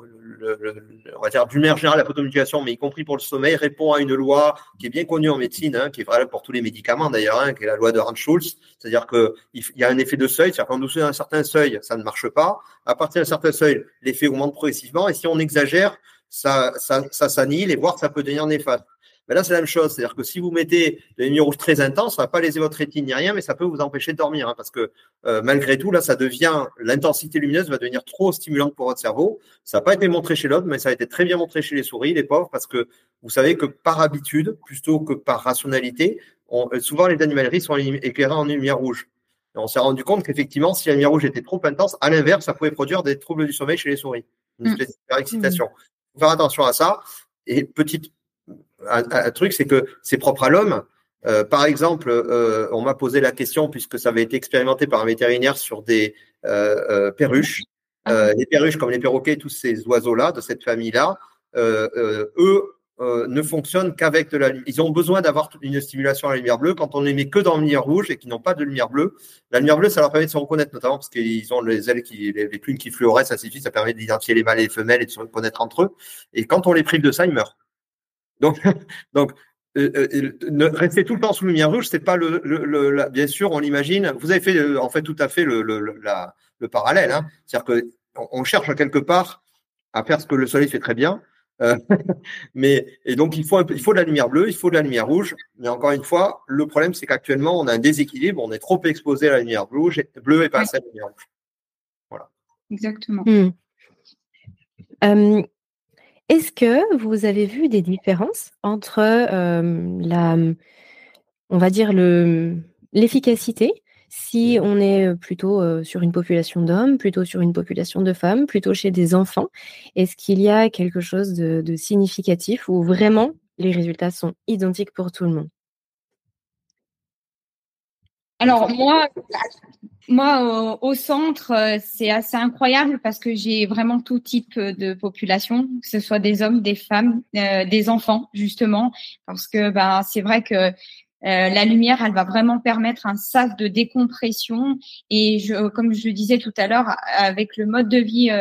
on va dire d'une manière générale, la photomultiplication, mais y compris pour le sommeil, répond à une loi qui est bien connue en médecine, hein, qui est valable pour tous les médicaments d'ailleurs, hein, qui est la loi de Hans-Schulz. C'est-à-dire qu'il y a un effet de seuil, c'est-à-dire qu'en dessous d'un certain seuil, ça ne marche pas. À partir d'un certain seuil, l'effet augmente progressivement, et si on exagère, ça, ça, ça s'annihile et voire ça peut devenir néfaste. Mais là, c'est la même chose. C'est-à-dire que si vous mettez de la lumière rouge très intense, ça va pas léser votre rétine ni rien, mais ça peut vous empêcher de dormir. Hein, parce que euh, malgré tout, là, ça devient, l'intensité lumineuse va devenir trop stimulante pour votre cerveau. Ça n'a pas été montré chez l'homme, mais ça a été très bien montré chez les souris, les pauvres, parce que vous savez que par habitude, plutôt que par rationalité, on, euh, souvent les animaleries sont éclairées en lumière rouge. Et on s'est rendu compte qu'effectivement, si la lumière rouge était trop intense, à l'inverse, ça pouvait produire des troubles du sommeil chez les souris. Une mmh. espèce d'excitation. Mmh. Faire attention à ça. Et petite un, truc, c'est que c'est propre à l'homme. Euh, par exemple, euh, on m'a posé la question, puisque ça avait été expérimenté par un vétérinaire sur des euh, perruches. Ah. les perruches, comme les perroquets, tous ces oiseaux-là, de cette famille-là, eux ne fonctionnent qu'avec de la lumière. Ils ont besoin d'avoir une stimulation à la lumière bleue. Quand on les met que dans la lumière rouge et qu'ils n'ont pas de lumière bleue, la lumière bleue, ça leur permet de se reconnaître, notamment parce qu'ils ont les ailes qui, les, plumes qui fluorescent, de suite. Ça permet d'identifier les mâles et les femelles et de se reconnaître entre eux. Et quand on les prive de ça, ils meurent. Donc, donc euh, euh rester tout le temps sous lumière rouge, c'est pas le, le, bien sûr, on l'imagine. Vous avez fait euh, en fait tout à fait le, la, le parallèle. Hein. C'est-à-dire que on cherche à quelque part à faire ce que le soleil fait très bien. Euh, mais et donc il faut il faut de la lumière bleue, il faut de la lumière rouge. Mais encore une fois, le problème c'est qu'actuellement on a un déséquilibre, on est trop exposé à la lumière bleue, bleue et pas assez à la lumière rouge. Voilà. Exactement. Hmm. Est-ce que vous avez vu des différences entre la, on va dire l'efficacité, si on est plutôt sur une population d'hommes, plutôt sur une population de femmes, plutôt chez des enfants? Est-ce qu'il y a quelque chose de significatif où vraiment les résultats sont identiques pour tout le monde? Alors moi, moi au, centre, euh, c'est assez incroyable parce que j'ai vraiment tout type de population, que ce soit des hommes, des femmes, euh, des enfants justement, parce que ben c'est vrai que euh, la lumière, elle va vraiment permettre un sas de décompression. Et je, comme je disais tout à l'heure, avec le mode de vie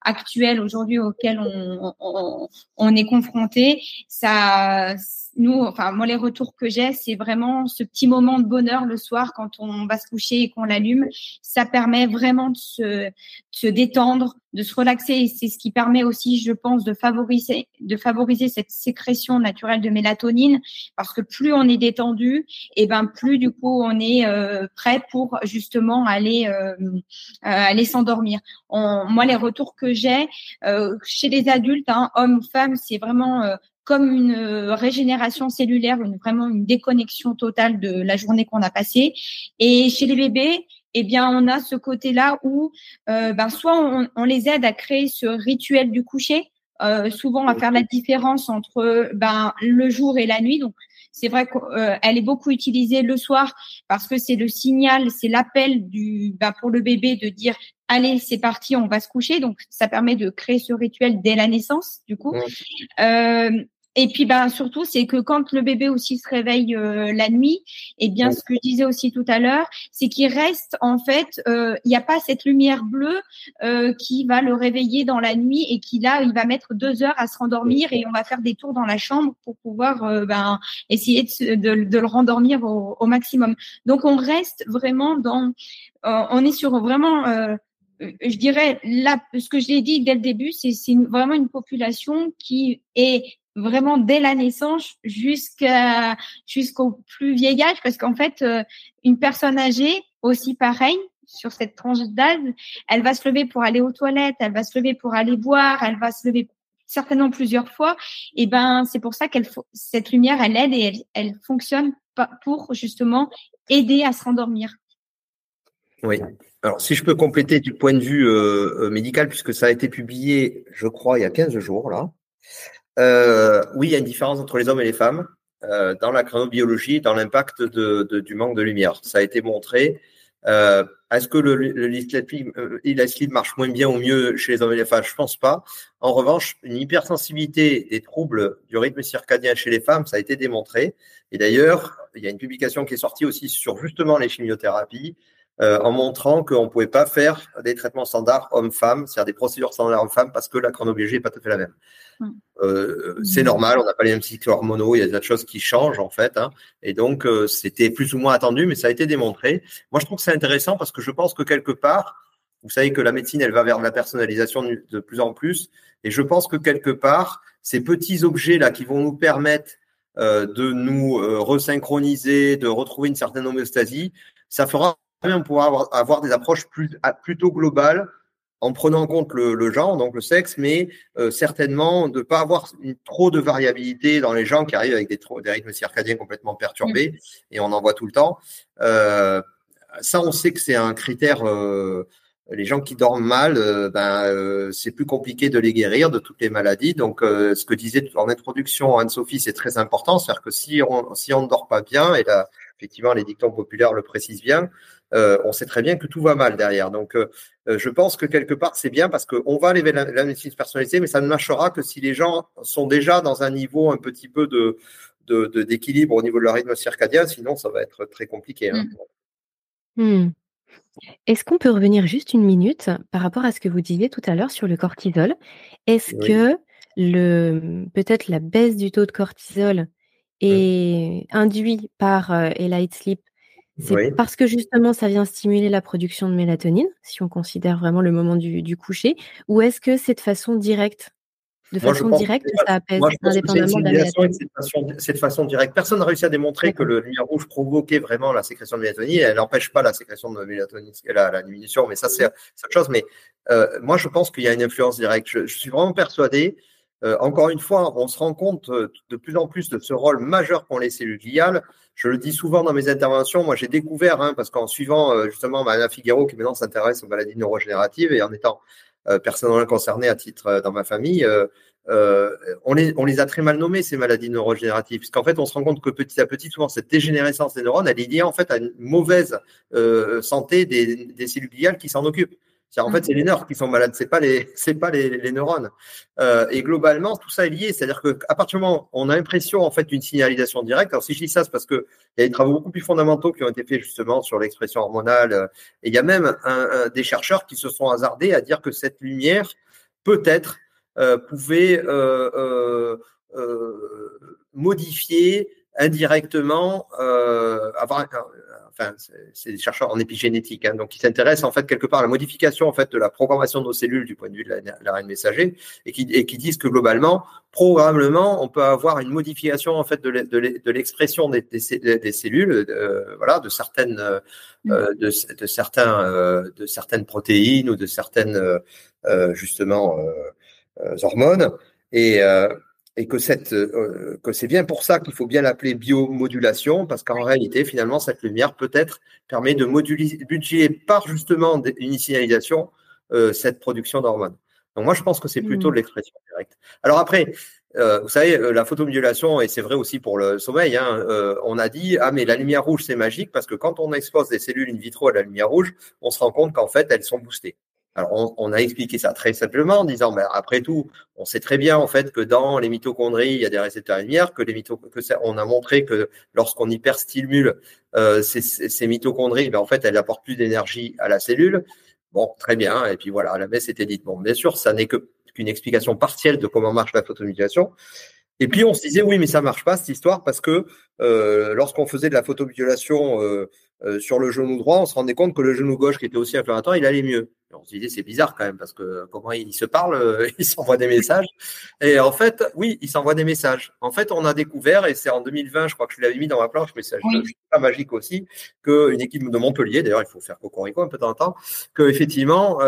actuel aujourd'hui auquel on, est confronté, ça, nous, enfin moi les retours que j'ai, c'est vraiment ce petit moment de bonheur le soir quand on va se coucher et qu'on l'allume. Ça permet vraiment de se, détendre, de se relaxer et c'est ce qui permet aussi, je pense, de favoriser, de favoriser cette sécrétion naturelle de mélatonine parce que plus on est détendu, et ben plus du coup on est euh, prêt pour justement aller euh, euh, aller s'endormir. Moi, les retours que j'ai chez les adultes, hein, hommes ou femmes, c'est vraiment comme une régénération cellulaire, vraiment une déconnexion totale de la journée qu'on a passée. Et chez les bébés, eh bien, on a ce côté-là où, ben, soit on, les aide à créer ce rituel du coucher, souvent à faire la différence entre ben, le jour et la nuit. Donc, c'est vrai qu'elle est beaucoup utilisée le soir parce que c'est le signal, c'est l'appel du ben, pour le bébé de dire allez, c'est parti, on va se coucher. Donc, ça permet de créer ce rituel dès la naissance, du coup. Euh, et puis, ben, surtout, c'est que quand le bébé aussi se réveille euh, la nuit, et eh bien, ce que je disais aussi tout à l'heure, c'est qu'il reste, en fait, euh, il n'y a pas cette lumière bleue euh, qui va le réveiller dans la nuit et qui, là, il va mettre deux heures à se rendormir et on va faire des tours dans la chambre pour pouvoir ben, essayer de, de, de le rendormir au, au, maximum. Donc, on reste vraiment dans, on est sur vraiment je dirais là, ce que je l'ai dit dès le début, c'est vraiment une population qui est vraiment dès la naissance jusqu'au plus vieil âge, parce qu'en fait, euh, une personne âgée aussi pareil sur cette tranche d'âge, elle va se lever pour aller aux toilettes, elle va se lever pour aller boire, elle va se lever certainement plusieurs fois. Et ben, c'est pour ça qu'elle cette lumière, elle aide et elle, elle fonctionne pour justement aider à se rendormir. Oui. Alors, si je peux compléter du point de vue euh, euh, médical, puisque ça a été publié, je crois, il y a 15 jours, là. Euh, oui, il y a une différence entre les hommes et les femmes euh, dans la chronobiologie, dans l'impact du manque de lumière. Ça a été montré. Euh, Est-ce que le, le marche moins bien ou mieux chez les hommes et les femmes? Je pense pas. En revanche, une hypersensibilité des troubles du rythme circadien chez les femmes, ça a été démontré. Et d'ailleurs, il y a une publication qui est sortie aussi sur justement les chimiothérapies en montrant qu'on ne pouvait pas faire des traitements standards homme-femme, c'est-à-dire des procédures standards homme-femme, parce que la chronobiologie n'est pas tout à fait la même. Mm. Euh, c'est normal, on n'a pas les mêmes cycles hormonaux, il y a des choses qui changent en fait, hein, et donc euh, c'était plus ou moins attendu, mais ça a été démontré. Moi, je trouve que c'est intéressant parce que je pense que quelque part, vous savez que la médecine, elle va vers la personnalisation de plus en plus, et je pense que quelque part, ces petits objets là qui vont nous permettre de nous resynchroniser, de retrouver une certaine homéostasie, ça fera on pourra avoir, avoir, des approches plus, plutôt globales en prenant en compte le, genre, donc le sexe, mais euh, certainement de ne pas avoir une, trop de variabilité dans les gens qui arrivent avec des, des rythmes circadiens complètement perturbés, et on en voit tout le temps. Euh, ça, on sait que c'est un critère. Euh, les gens qui dorment mal, ben, c'est plus compliqué de les guérir de toutes les maladies. Donc, ce que disait en introduction Anne-Sophie, c'est très important. C'est-à-dire que si on, si on ne dort pas bien, et là, effectivement, les dictons populaires le précisent bien, euh, on sait très bien que tout va mal derrière. Donc, euh, euh, je pense que quelque part, c'est bien parce qu'on va aller vers la, médecine personnalisée, mais ça ne marchera que si les gens sont déjà dans un niveau un petit peu de, d'équilibre au niveau de leur rythme circadien, sinon ça va être très compliqué. Hein. Mmh. Mmh. Est-ce qu'on peut revenir juste une minute par rapport à ce que vous disiez tout à l'heure sur le cortisol? Est-ce que le peut-être la baisse du taux de cortisol mmh. est induit par et Light Sleep c'est parce que justement, ça vient stimuler la production de mélatonine, si on considère vraiment le moment du, coucher, ou est-ce que c'est de façon directe de façon directe, ça apaise indépendamment de la mélatonine? C'est de façon directe. Personne n'a réussi à démontrer que le lumière rouge provoquait vraiment la sécrétion de mélatonine. Elle n'empêche pas la sécrétion de mélatonine, la, la diminution, mais ça, c'est autre chose. Mais euh, moi, je pense qu'il y a une influence directe. Je, suis vraiment persuadé euh, encore une fois, on se rend compte euh, de plus en plus de ce rôle majeur qu'ont les cellules gliales. Je le dis souvent dans mes interventions. Moi, j'ai découvert, hein, parce qu'en suivant euh, justement Anna Figuero, qui maintenant s'intéresse aux maladies neurodégénératives, et en étant personnellement concerné à titre dans ma famille, on, les, on les a très mal nommées, ces maladies neurodégénératives. Parce qu'en fait, on se rend compte que petit à petit, souvent, cette dégénérescence des neurones, elle est liée en fait à une mauvaise santé des, des cellules gliales qui s'en occupent en fait, c'est les nerfs qui sont malades, c'est pas les, c'est pas les, les neurones. Euh, et globalement, tout ça est lié. C'est-à-dire qu'à partir du moment où on a l'impression en fait d'une signalisation directe, alors si je dis ça, c'est parce que il y a des travaux beaucoup plus fondamentaux qui ont été faits justement sur l'expression hormonale. Euh, et il y a même un, des chercheurs qui se sont hasardés à dire que cette lumière peut-être euh, pouvait euh, euh, modifier indirectement avoir c'est des chercheurs en épigénétique, hein, donc qui s'intéressent en fait quelque part à la modification en fait de la programmation de nos cellules du point de vue de l'ARN messager et qui, et qui disent que globalement, probablement, on peut avoir une modification en fait de l'expression des, des, cellules, euh, voilà, de certaines, euh, mm. de, certains, euh, de certaines protéines ou de certaines justement hormones et et que, cette, euh, que c'est bien pour ça qu'il faut bien l'appeler biomodulation, parce qu'en réalité, finalement, cette lumière peut-être permet de moduler, par justement une signalisation, euh, cette production d'hormones. Donc moi, je pense que c'est plutôt mmh. de l'expression directe. Alors après, euh, vous savez, la photomodulation, et c'est vrai aussi pour le sommeil, hein, on a dit, ah mais la lumière rouge, c'est magique, parce que quand on expose des cellules in vitro à la lumière rouge, on se rend compte qu'en fait, elles sont boostées. On, a expliqué ça très simplement en disant, ben, après tout, on sait très bien en fait que dans les mitochondries, il y a des récepteurs lumière, que les on a montré que lorsqu'on hyperstimule euh, ces, mitochondries, ben, en fait, elles apportent plus d'énergie à la cellule. Bon, très bien. Et puis voilà, la messe était dite. Bon, bien sûr, ça n'est qu'une explication partielle de comment marche la photomodulation. Et puis on se disait oui, mais ça marche pas cette histoire parce que euh, lorsqu'on faisait de la photoviolation euh, euh, sur le genou droit, on se rendait compte que le genou gauche qui était aussi inflammatoire, il allait mieux. on se disait c'est bizarre quand même parce que comment il se parle, euh, il s'envoie des messages. Et en fait, oui, il s'envoie des messages. En fait, on a découvert et c'est en 2020, je crois que je l'avais mis dans ma planche, mais c'est pas magique aussi, qu'une équipe de Montpellier, d'ailleurs il faut faire cocorico un peu de temps en temps, qu'effectivement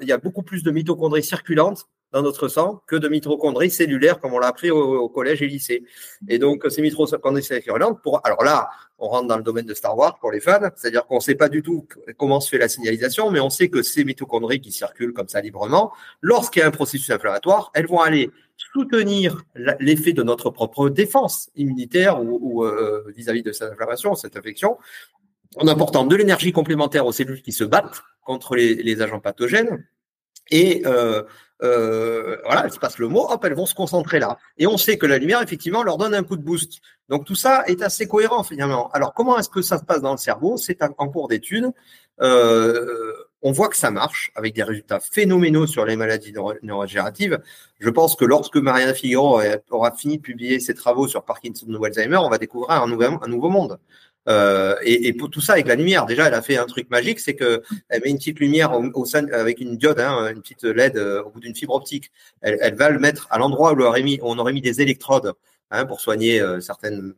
il y a beaucoup plus de mitochondries circulantes dans notre sang que de mitochondries cellulaires, comme on l'a appris au, collège et lycée. Et donc, ces mitochondries cellulaires, pour, alors là, on rentre dans le domaine de Star Wars pour les fans, c'est-à-dire qu'on ne sait pas du tout comment se fait la signalisation, mais on sait que ces mitochondries qui circulent comme ça librement, lorsqu'il y a un processus inflammatoire, elles vont aller soutenir l'effet de notre propre défense immunitaire ou euh, vis-à-vis de cette inflammation, cette infection, en apportant de l'énergie complémentaire aux cellules qui se battent contre les, les agents pathogènes et euh, euh, voilà, elles se passent le mot, hop, elles vont se concentrer là. Et on sait que la lumière, effectivement, leur donne un coup de boost. Donc tout ça est assez cohérent finalement. Alors comment est-ce que ça se passe dans le cerveau? C'est en cours d'étude. Euh, on voit que ça marche avec des résultats phénoménaux sur les maladies neurodégénératives. Je pense que lorsque Mariana Figueroa aura fini de publier ses travaux sur Parkinson ou Alzheimer, on va découvrir un nouveau, un nouveau monde. Euh, et, pour tout ça avec la lumière, déjà, elle a fait un truc magique, c'est que elle met une petite lumière avec une diode, hein, une petite LED euh, au bout d'une fibre optique. Elle, va le mettre à l'endroit où, on aurait mis, des électrodes hein, pour soigner euh, certaines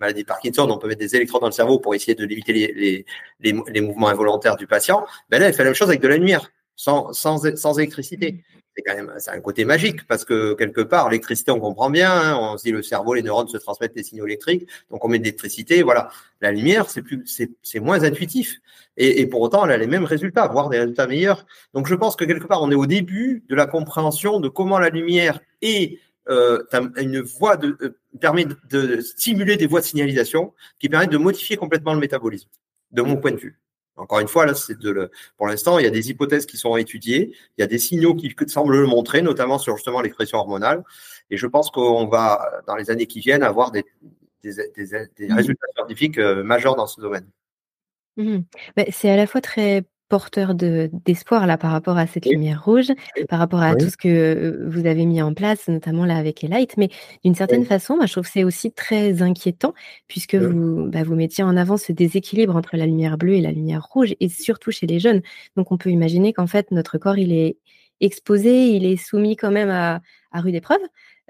maladies de Parkinson. On peut mettre des électrodes dans le cerveau pour essayer de limiter les, mouvements involontaires du patient. Ben là, elle fait la même chose avec de la lumière, sans électricité c'est quand même c'est un côté magique parce que quelque part l'électricité on comprend bien hein, on se dit le cerveau les neurones se transmettent des signaux électriques donc on met de l'électricité voilà. La lumière c'est plus c'est, moins intuitif. Et, et, pour autant elle a les mêmes résultats voire des résultats meilleurs. Donc je pense que quelque part on est au début de la compréhension de comment la lumière est euh, une voie de euh, permet de stimuler des voies de signalisation qui permettent de modifier complètement le métabolisme de mon point de vue encore une fois, là, c'est de le, pour l'instant, il y a des hypothèses qui sont étudiées, il y a des signaux qui semblent le montrer, notamment sur justement l'expression hormonale. Et je pense qu'on va, dans les années qui viennent, avoir des, des, des, mmh. résultats scientifiques euh, majeurs dans ce domaine. Mmh. c'est à la fois très porteur d'espoir là par rapport à cette lumière rouge, par rapport à tout ce que vous avez mis en place, notamment là avec Elite. Mais d'une certaine façon, je trouve que c'est aussi très inquiétant puisque vous, bah, vous mettiez en avant ce déséquilibre entre la lumière bleue et la lumière rouge, et surtout chez les jeunes. Donc, on peut imaginer qu'en fait, notre corps, il est exposé, il est soumis quand même à, à rude épreuve.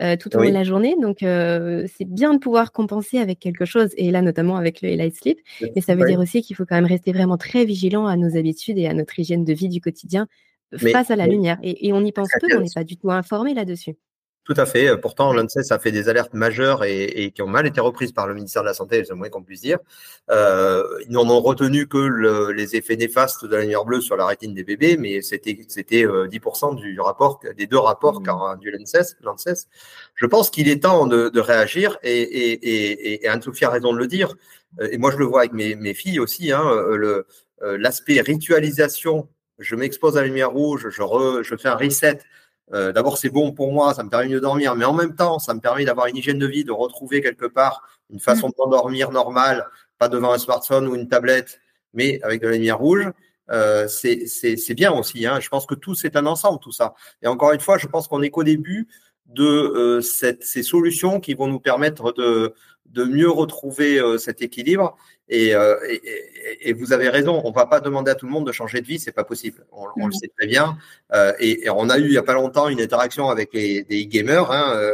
Euh, tout au long de la journée. Donc, euh, c'est bien de pouvoir compenser avec quelque chose, et là, notamment avec le light sleep. Mais ça veut dire aussi qu'il faut quand même rester vraiment très vigilant à nos habitudes et à notre hygiène de vie du quotidien face à la lumière. Et, et, on y pense peu, on n'est pas du tout informé là-dessus. Tout à fait. Pourtant, l'ANSES a fait des alertes majeures et, qui ont mal été reprises par le ministère de la Santé, c'est le moins qu'on puisse dire. Euh, ils n'en ont retenu que les effets néfastes de la lumière bleue sur la rétine des bébés, mais c'était 10% euh, du rapport, des deux rapports mmh. du l'ANSES. Je pense qu'il est temps de, réagir et, et, et, Anne-Sophie a raison de le dire. Euh, et moi, je le vois avec mes, filles aussi. Hein, le, l'aspect ritualisation, je m'expose à la lumière rouge, je, je fais un reset euh, d'abord, c'est bon pour moi, ça me permet de dormir, mais en même temps, ça me permet d'avoir une hygiène de vie, de retrouver quelque part une façon de dormir normale, pas devant un smartphone ou une tablette, mais avec de la lumière rouge. Euh, c'est bien aussi. Hein. Je pense que tout c'est un ensemble, tout ça. Et encore une fois, je pense qu'on est qu'au début de euh, cette, ces solutions qui vont nous permettre de, de mieux retrouver cet équilibre Et, et, vous avez raison, on va pas demander à tout le monde de changer de vie, c'est pas possible. On, le mm. sait très bien. Et, on a eu il y a pas longtemps une interaction avec les, des gamers. Hein,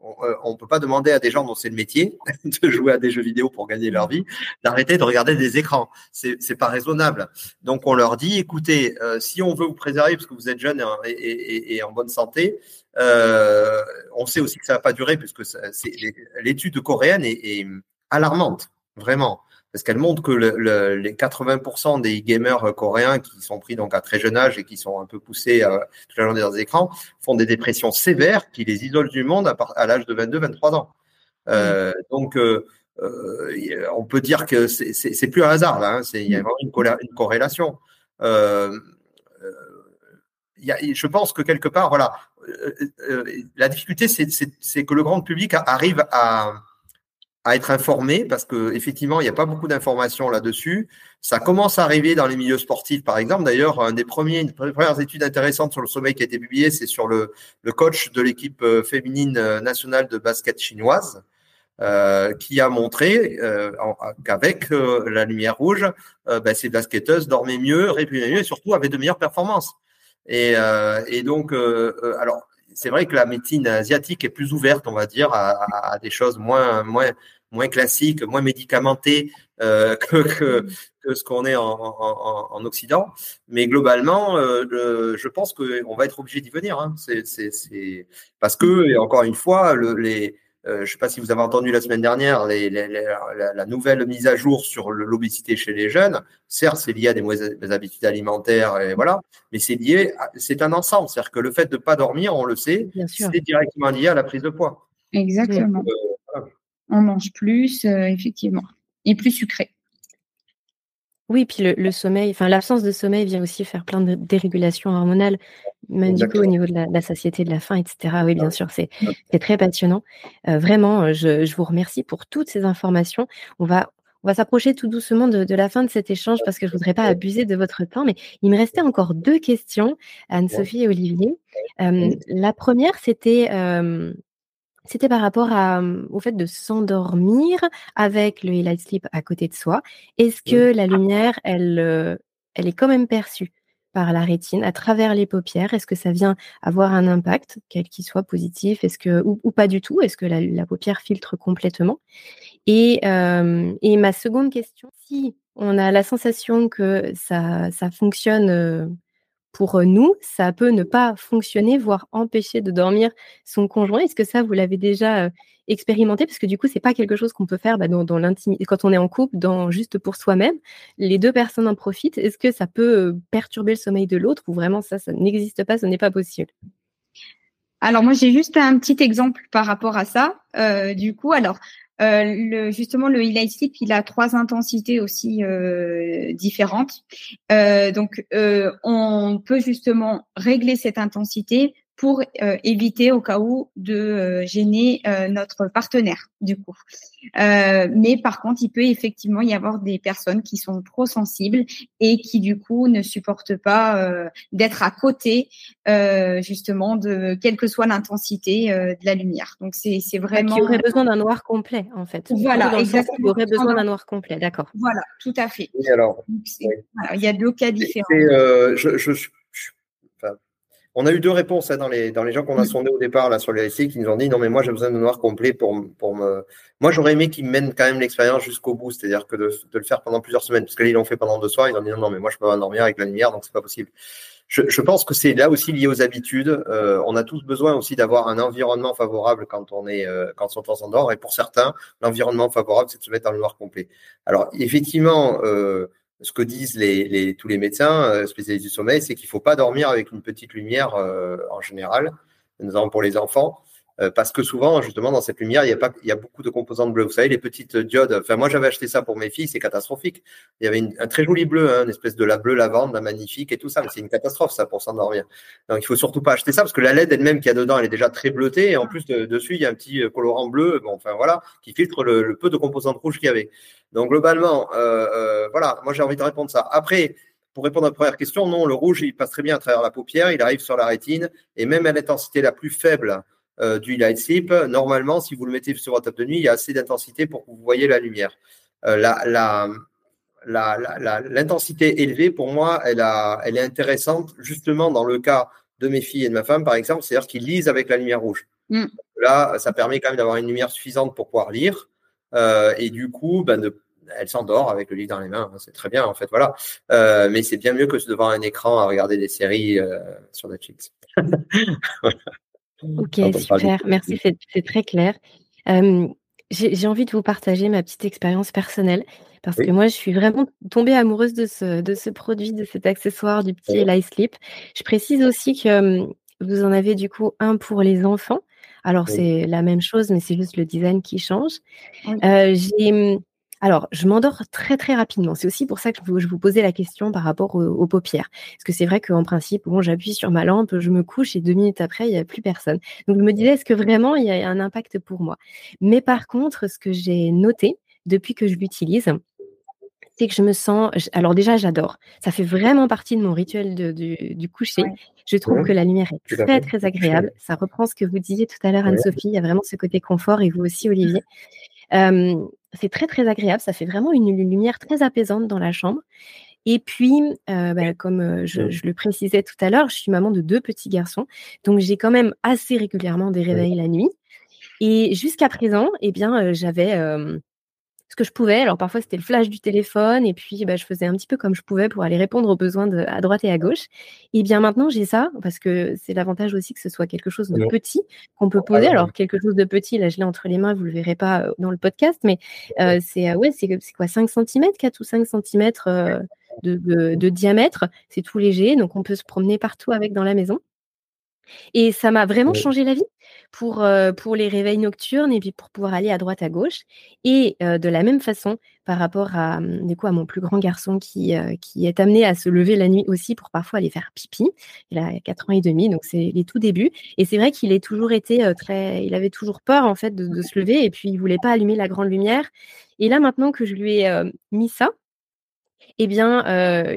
on, ne peut pas demander à des gens dont c'est le métier de jouer à des jeux vidéo pour gagner leur vie, d'arrêter de regarder des écrans. C'est c'est pas raisonnable. Donc on leur dit, écoutez, si on veut vous préserver parce que vous êtes jeune et, et en bonne santé, euh, on sait aussi que ça va pas durer puisque l'étude coréenne est, alarmante, vraiment, parce qu'elle montre que les 80% des gamers coréens qui sont pris donc à très jeune âge et qui sont un peu poussés à, toute la journée dans les écrans font des dépressions sévères qui les isolent du monde à, l'âge de 22-23 ans. Euh, donc euh, on peut dire que c'est plus un hasard là, hein, il y a vraiment une, une corrélation. Euh, je pense que quelque part, voilà, euh, euh, la difficulté, c'est que le grand public arrive à, être informé parce que effectivement, il n'y a pas beaucoup d'informations là-dessus. Ça commence à arriver dans les milieux sportifs, par exemple. D'ailleurs, un des premiers, une des premières études intéressantes sur le sommeil qui a été publiée, c'est sur le, coach de l'équipe euh, féminine nationale de basket chinoise. qui a montré qu'avec la lumière rouge, ben, ces basketteuses dormaient mieux, répugnent mieux et surtout avaient de meilleures performances. Et, euh, et donc, euh, euh, alors, c'est vrai que la médecine asiatique est plus ouverte, on va dire, à, à, des choses moins, moins, moins classiques, moins médicamentées euh, que, que, que, ce qu'on est en, en, en, Occident. Mais globalement, euh, je pense qu'on va être obligé d'y venir. Hein. C'est parce que, et encore une fois, le, les, euh, je ne sais pas si vous avez entendu la semaine dernière les, les, la, la, nouvelle mise à jour sur l'obésité chez les jeunes. Certes, c'est lié à des mauvaises habitudes alimentaires, et voilà, mais c'est lié, c'est un ensemble. C'est-à-dire que le fait de ne pas dormir, on le sait, c'est directement lié à la prise de poids. Exactement. Euh, on mange plus, euh, effectivement, et plus sucré. Oui, puis le, sommeil, enfin l'absence de sommeil vient aussi faire plein de dérégulations hormonales, même du coup au niveau de la, satiété, de la faim, etc. Oui, bien sûr, c'est très passionnant. Euh, vraiment, euh, je, vous remercie pour toutes ces informations. On va, on va s'approcher tout doucement de, la fin de cet échange parce que je ne voudrais pas abuser de votre temps, mais il me restait encore deux questions, Anne-Sophie et Olivier. Euh, la première, c'était c'était par rapport au fait de s'endormir avec le light sleep à côté de soi. Est-ce que la lumière, elle, elle est quand même perçue par la rétine à travers les paupières? Est-ce que ça vient avoir un impact, quel qu'il soit positif? Est-ce que ou, pas du tout? Est-ce que la, paupière filtre complètement? Et, et, ma seconde question, si on a la sensation que ça, ça fonctionne pour nous, ça peut ne pas fonctionner, voire empêcher de dormir son conjoint. Est-ce que ça, vous l'avez déjà expérimenté? Parce que du coup, c'est pas quelque chose qu'on peut faire bah, dans, l'intimité, quand on est en couple, dans, juste pour soi-même. Les deux personnes en profitent. Est-ce que ça peut perturber le sommeil de l'autre ou vraiment ça, ça n'existe pas, ce n'est pas possible? Alors moi j'ai juste un petit exemple par rapport à ça. du coup, alors euh, le, justement, le highlight sleep, il a trois intensités aussi euh, différentes. Euh, donc, on peut justement régler cette intensité pour euh, éviter au cas où de euh, gêner euh, notre partenaire du coup. mais par contre, il peut effectivement y avoir des personnes qui sont trop sensibles et qui du coup ne supportent pas d'être à côté justement de quelle que soit l'intensité de la lumière. Donc c'est c'est ah, vraiment. Qui aurait besoin d'un noir complet en fait. Voilà, exactement. Qui aurait besoin d'un noir complet, d'accord. Voilà, tout à fait. alors. il y a deux cas différents. je, je, on a eu deux réponses hein, dans, les, dans les gens qu'on a sondés au départ là, sur les récits qui nous ont dit non, mais moi j'ai besoin de noir complet pour, pour me. Moi j'aurais aimé qu'ils mènent quand même l'expérience jusqu'au bout, c'est-à-dire que de, le faire pendant plusieurs semaines, parce que là ils l'ont fait pendant deux soirs, ils ont dit non, non, mais moi je peux pas dormir avec la lumière, donc c'est pas possible. Je, pense que c'est là aussi lié aux habitudes. Euh, on a tous besoin aussi d'avoir un environnement favorable quand on est euh, quand on s'endort, et pour certains, l'environnement favorable c'est de se mettre dans le noir complet. Alors effectivement. Euh, ce que disent tous les médecins euh, spécialistes du sommeil, c'est qu'il ne faut pas dormir avec une petite lumière euh, en général, notamment pour les enfants, parce que souvent, justement, dans cette lumière, il y a, pas, il y a beaucoup de composantes bleues. Vous savez, les petites diodes, enfin, moi, j'avais acheté ça pour mes filles, c'est catastrophique. Il y avait un très joli bleu, hein, une espèce de la bleu lavande, la magnifique et tout ça, mais c'est une catastrophe, ça, pour s'endormir. Donc, il faut surtout pas acheter ça, parce que la LED elle-même qu'il y a dedans, elle est déjà très bleutée, et en plus, dessus, il y a un petit colorant bleu, bon, enfin, voilà, qui filtre le, le peu de composantes rouges qu'il y avait. Donc globalement, euh, euh, voilà, moi j'ai envie de répondre ça. Après, pour répondre à la première question, non, le rouge, il passe très bien à travers la paupière, il arrive sur la rétine, et même à l'intensité la plus faible euh, du light sleep, normalement, si vous le mettez sur votre table de nuit, il y a assez d'intensité pour que vous voyez la lumière. la, l'intensité élevée, pour moi, elle, a, elle est intéressante justement dans le cas de mes filles et de ma femme, par exemple, c'est-à-dire qu'ils lisent avec la lumière rouge. Mm. Là, ça permet quand même d'avoir une lumière suffisante pour pouvoir lire. Euh, et du coup, ben elle s'endort avec le livre dans les mains. Hein, c'est très bien, en fait, voilà. Euh, mais c'est bien mieux que devant un écran à regarder des séries euh, sur Netflix. Ok, super. Merci, c'est très clair. J'ai envie de vous partager ma petite expérience personnelle parce que moi, je suis vraiment tombée amoureuse de ce, de ce produit, de cet accessoire du petit Light Sleep. Je précise aussi que vous en avez du coup un pour les enfants. Alors, c'est la même chose, mais c'est juste le design qui change. Euh, j'ai alors, je m'endors très très rapidement. C'est aussi pour ça que je vous, posais la question par rapport aux, paupières. Parce que c'est vrai qu'en principe, bon, j'appuie sur ma lampe, je me couche et deux minutes après, il n'y a plus personne. Donc, je me disais, est-ce que vraiment il y a un impact pour moi? Mais par contre, ce que j'ai noté depuis que je l'utilise, c'est que je me sens. Alors déjà, j'adore. Ça fait vraiment partie de mon rituel du, coucher. Je trouve que la lumière est très très agréable. Ça reprend ce que vous disiez tout à l'heure, Anne-Sophie. Il y a vraiment ce côté confort et vous aussi, Olivier c'est très très agréable, ça fait vraiment une, lumière très apaisante dans la chambre. Et puis, bah, comme je, le précisais tout à l'heure, je suis maman de deux petits garçons, donc j'ai quand même assez régulièrement des réveils la nuit. Et jusqu'à présent, eh bien, j'avais ce que je pouvais. Alors parfois c'était le flash du téléphone et puis bah, je faisais un petit peu comme je pouvais pour aller répondre aux besoins de, à droite et à gauche. Et bien maintenant j'ai ça parce que c'est l'avantage aussi que ce soit quelque chose de petit qu'on peut poser. Alors quelque chose de petit, là je l'ai entre les mains, vous le verrez pas euh, dans le podcast, mais euh, c'est euh, ouais c'est quoi 5 cm, 4 ou 5 cm de, de diamètre. C'est tout léger, donc on peut se promener partout avec dans la maison. Et ça m'a vraiment changé la vie pour, pour les réveils nocturnes et puis pour pouvoir aller à droite, à gauche. Et de la même façon, par rapport à, mmh, du coup, à mon plus grand garçon qui, qui est amené à se lever la nuit aussi pour parfois aller faire pipi. Il a 4 ans et demi, donc c'est les tout débuts. Et c'est vrai qu'il est toujours été très. Il avait toujours peur, en fait, de, de, se lever et puis il voulait pas allumer la grande lumière. Et là, maintenant que je lui ai mis ça, eh bien,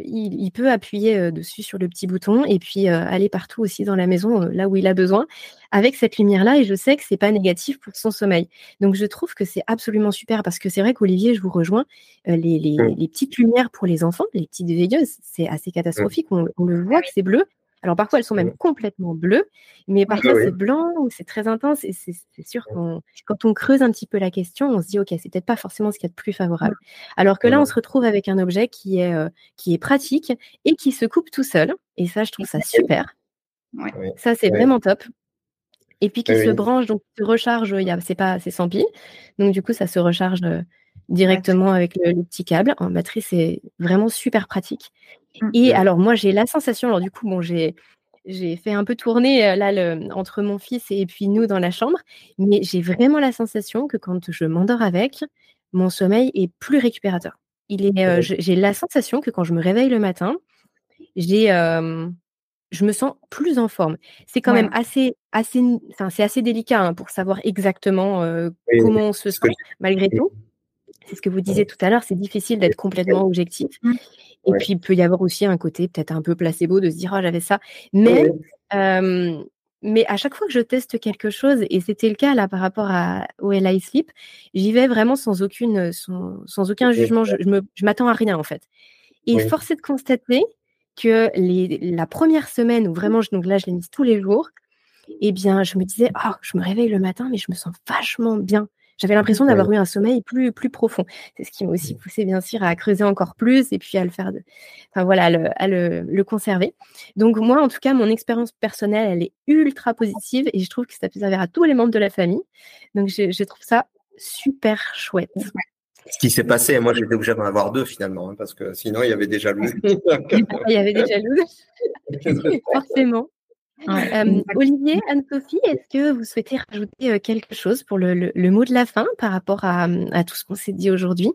il, peut appuyer dessus sur le petit bouton et puis aller partout aussi dans la maison, là où il a besoin, avec cette lumière-là. Et je sais que c'est pas négatif pour son sommeil. Donc, je trouve que c'est absolument super parce que c'est vrai qu'Olivier, je vous rejoins, les, les, petites lumières pour les enfants, les petites veilleuses, c'est assez catastrophique. On, on, le voit que c'est bleu. Alors parfois, elles sont même complètement bleues, mais parfois c'est blanc ou c'est très intense. Et c'est sûr qu'on, quand on creuse un petit peu la question, on se dit, OK, c'est peut-être pas forcément ce qu'il y a de plus favorable. Alors que là, on se retrouve avec un objet qui est, euh, qui est pratique et qui se coupe tout seul. Et ça, je trouve ça super. Ça, c'est vraiment top. Et puis qui se branche, donc se recharge, c'est pas, c'est sans pile. Donc du coup, ça se recharge euh, directement avec le, petit câble. En batterie, c'est vraiment super pratique. Mmh. Et alors, moi, j'ai la sensation, alors du coup, bon, j'ai. J'ai fait un peu tourner euh, là le, entre mon fils et puis nous dans la chambre, mais j'ai vraiment la sensation que quand je m'endors avec, mon sommeil est plus récupérateur. Il est, euh, j'ai la sensation que quand je me réveille le matin, j'ai, je me sens plus en forme. C'est quand même assez, assez, c'est assez délicat hein, pour savoir exactement comment on se sent malgré tout. C'est ce que vous disiez tout à l'heure, c'est difficile d'être complètement objectif. Et puis, il peut y avoir aussi un côté peut-être un peu placebo de se dire, oh, j'avais ça. Mais, mais à chaque fois que je teste quelque chose, et c'était le cas là par rapport à, au LI Sleep, j'y vais vraiment sans, aucune, sans, aucun jugement. Je, je m'attends à rien en fait. Et force est de constater que les, la première semaine où vraiment, je, donc là, je l'ai mise tous les jours, eh bien, je me disais, oh, je me réveille le matin, mais je me sens vachement bien. J'avais l'impression d'avoir eu un sommeil plus, plus profond. C'est ce qui m'a aussi mmh. poussé, bien sûr, à creuser encore plus et puis à le faire, de... enfin voilà, à, le, le, conserver. Donc moi, en tout cas, mon expérience personnelle, elle est ultra positive et je trouve que ça peut servir à tous les membres de la famille. Donc je, je trouve ça super chouette. Ce qui s'est passé, moi j'étais obligé d'en avoir deux finalement, hein, parce que sinon il y avait déjà le. il y avait déjà le. Forcément. Euh, Olivier, Anne-Sophie, est-ce que vous souhaitez rajouter euh, quelque chose pour le, mot de la fin par rapport à, tout ce qu'on s'est dit aujourd'hui?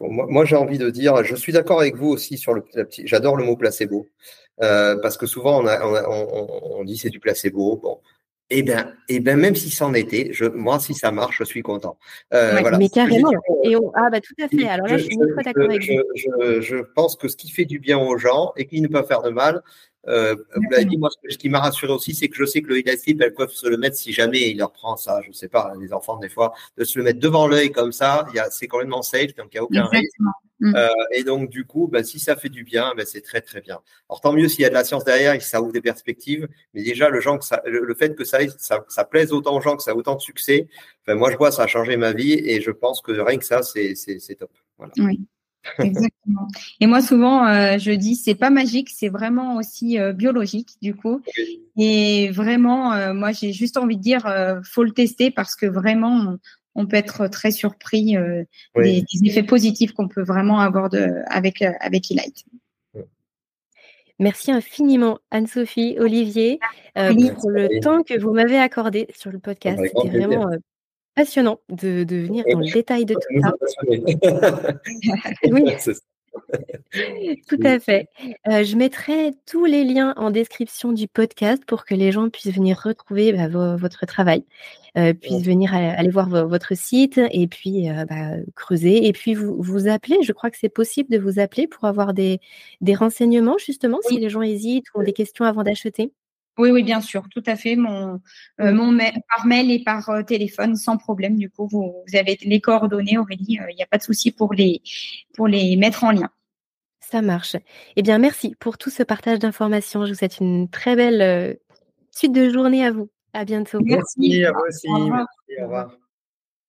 Moi, j'ai envie de dire, je suis d'accord avec vous aussi sur le petit. J'adore le mot placebo euh, parce que souvent on, on, dit c'est du placebo. Bon, eh bien, eh ben, même si c'en était, je, moi, si ça marche, je suis content. Mais carrément. Et Ah, bah, tout à fait. Alors là, je, suis très d'accord avec vous. Je, pense que ce qui fait du bien aux gens et qui ne peut faire de mal, Euh, vous l'avez dit, moi, ce qui m'a rassuré aussi, c'est que je sais que le Sleep, elles peuvent se le mettre si jamais il leur prend ça, je sais pas, les enfants, des fois, de se le mettre devant l'œil comme ça, c'est complètement safe, donc il n'y a aucun risque. Mm. Euh, et donc, du coup, ben, si ça fait du bien, ben, c'est très, très bien. Alors, tant mieux s'il y a de la science derrière et que ça ouvre des perspectives. Mais déjà, le, genre que ça, le, fait que ça, ça, ça, plaise autant aux gens, que ça a autant de succès, enfin, moi, je vois, ça a changé ma vie et je pense que rien que ça, c'est top. Voilà. Oui. Exactement. Et moi, souvent, euh, je dis, c'est pas magique, c'est vraiment aussi euh, biologique, du coup. Et vraiment, euh, moi, j'ai juste envie de dire, faut le tester parce que vraiment, on, peut être très surpris des, effets positifs qu'on peut vraiment avoir de, avec avec Elite. Merci infiniment Anne-Sophie, Olivier, pour le temps que vous m'avez accordé sur le podcast. C'était vraiment passionnant de, de venir dans le détail de tout ça. oui. Tout à fait. Euh, je mettrai tous les liens en description du podcast pour que les gens puissent venir retrouver bah, votre travail, euh, puissent venir aller voir votre site et puis euh, bah, creuser. Et puis vous vous appelez. Je crois que c'est possible de vous appeler pour avoir des, des renseignements justement si les gens hésitent ou ont des questions avant d'acheter. Oui, oui, bien sûr, tout à fait. Mon, euh, mon par mail et par euh, téléphone, sans problème. Du coup, vous, avez les coordonnées, Aurélie. Euh, il n'y a pas de souci pour les, pour les mettre en lien. Ça marche. Eh bien, merci pour tout ce partage d'informations. Je vous souhaite une très belle suite de journée à vous. À bientôt. Merci, à vous aussi. Merci, au revoir.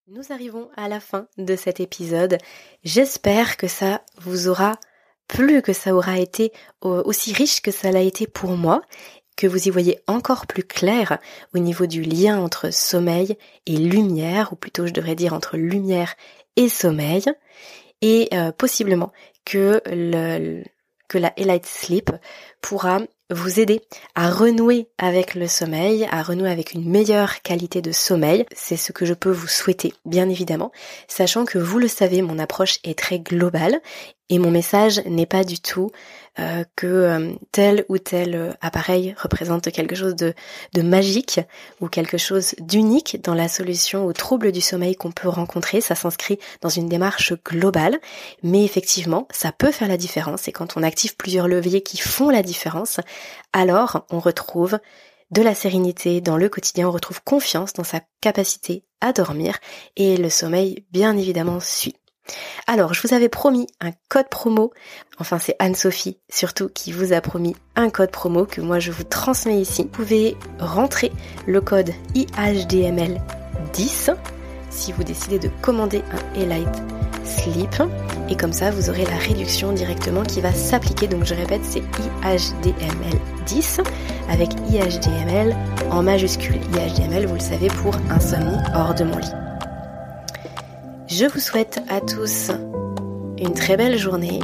Nous arrivons à la fin de cet épisode. J'espère que ça vous aura plu, que ça aura été aussi riche que ça l'a été pour moi que vous y voyez encore plus clair au niveau du lien entre sommeil et lumière, ou plutôt je devrais dire entre lumière et sommeil, et euh, possiblement que, le, que la Elite Sleep pourra vous aider à renouer avec le sommeil, à renouer avec une meilleure qualité de sommeil. C'est ce que je peux vous souhaiter, bien évidemment, sachant que vous le savez, mon approche est très globale et mon message n'est pas du tout euh, que euh, tel ou tel euh, appareil représente quelque chose de, de magique ou quelque chose d'unique dans la solution aux troubles du sommeil qu'on peut rencontrer. Ça s'inscrit dans une démarche globale, mais effectivement, ça peut faire la différence. Et quand on active plusieurs leviers qui font la différence, alors on retrouve de la sérénité dans le quotidien, on retrouve confiance dans sa capacité à dormir et le sommeil bien évidemment suit. Alors, je vous avais promis un code promo. Enfin, c'est Anne-Sophie surtout qui vous a promis un code promo que moi je vous transmets ici. Vous pouvez rentrer le code IHDML10 si vous décidez de commander un Elite Sleep. Et comme ça, vous aurez la réduction directement qui va s'appliquer. Donc, je répète, c'est IHDML10 avec IHDML en majuscule. IHDML, vous le savez, pour insomnie hors de mon lit. Je vous souhaite à tous une très belle journée.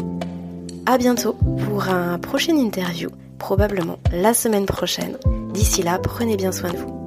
À bientôt pour un prochain interview, probablement la semaine prochaine. D'ici là, prenez bien soin de vous.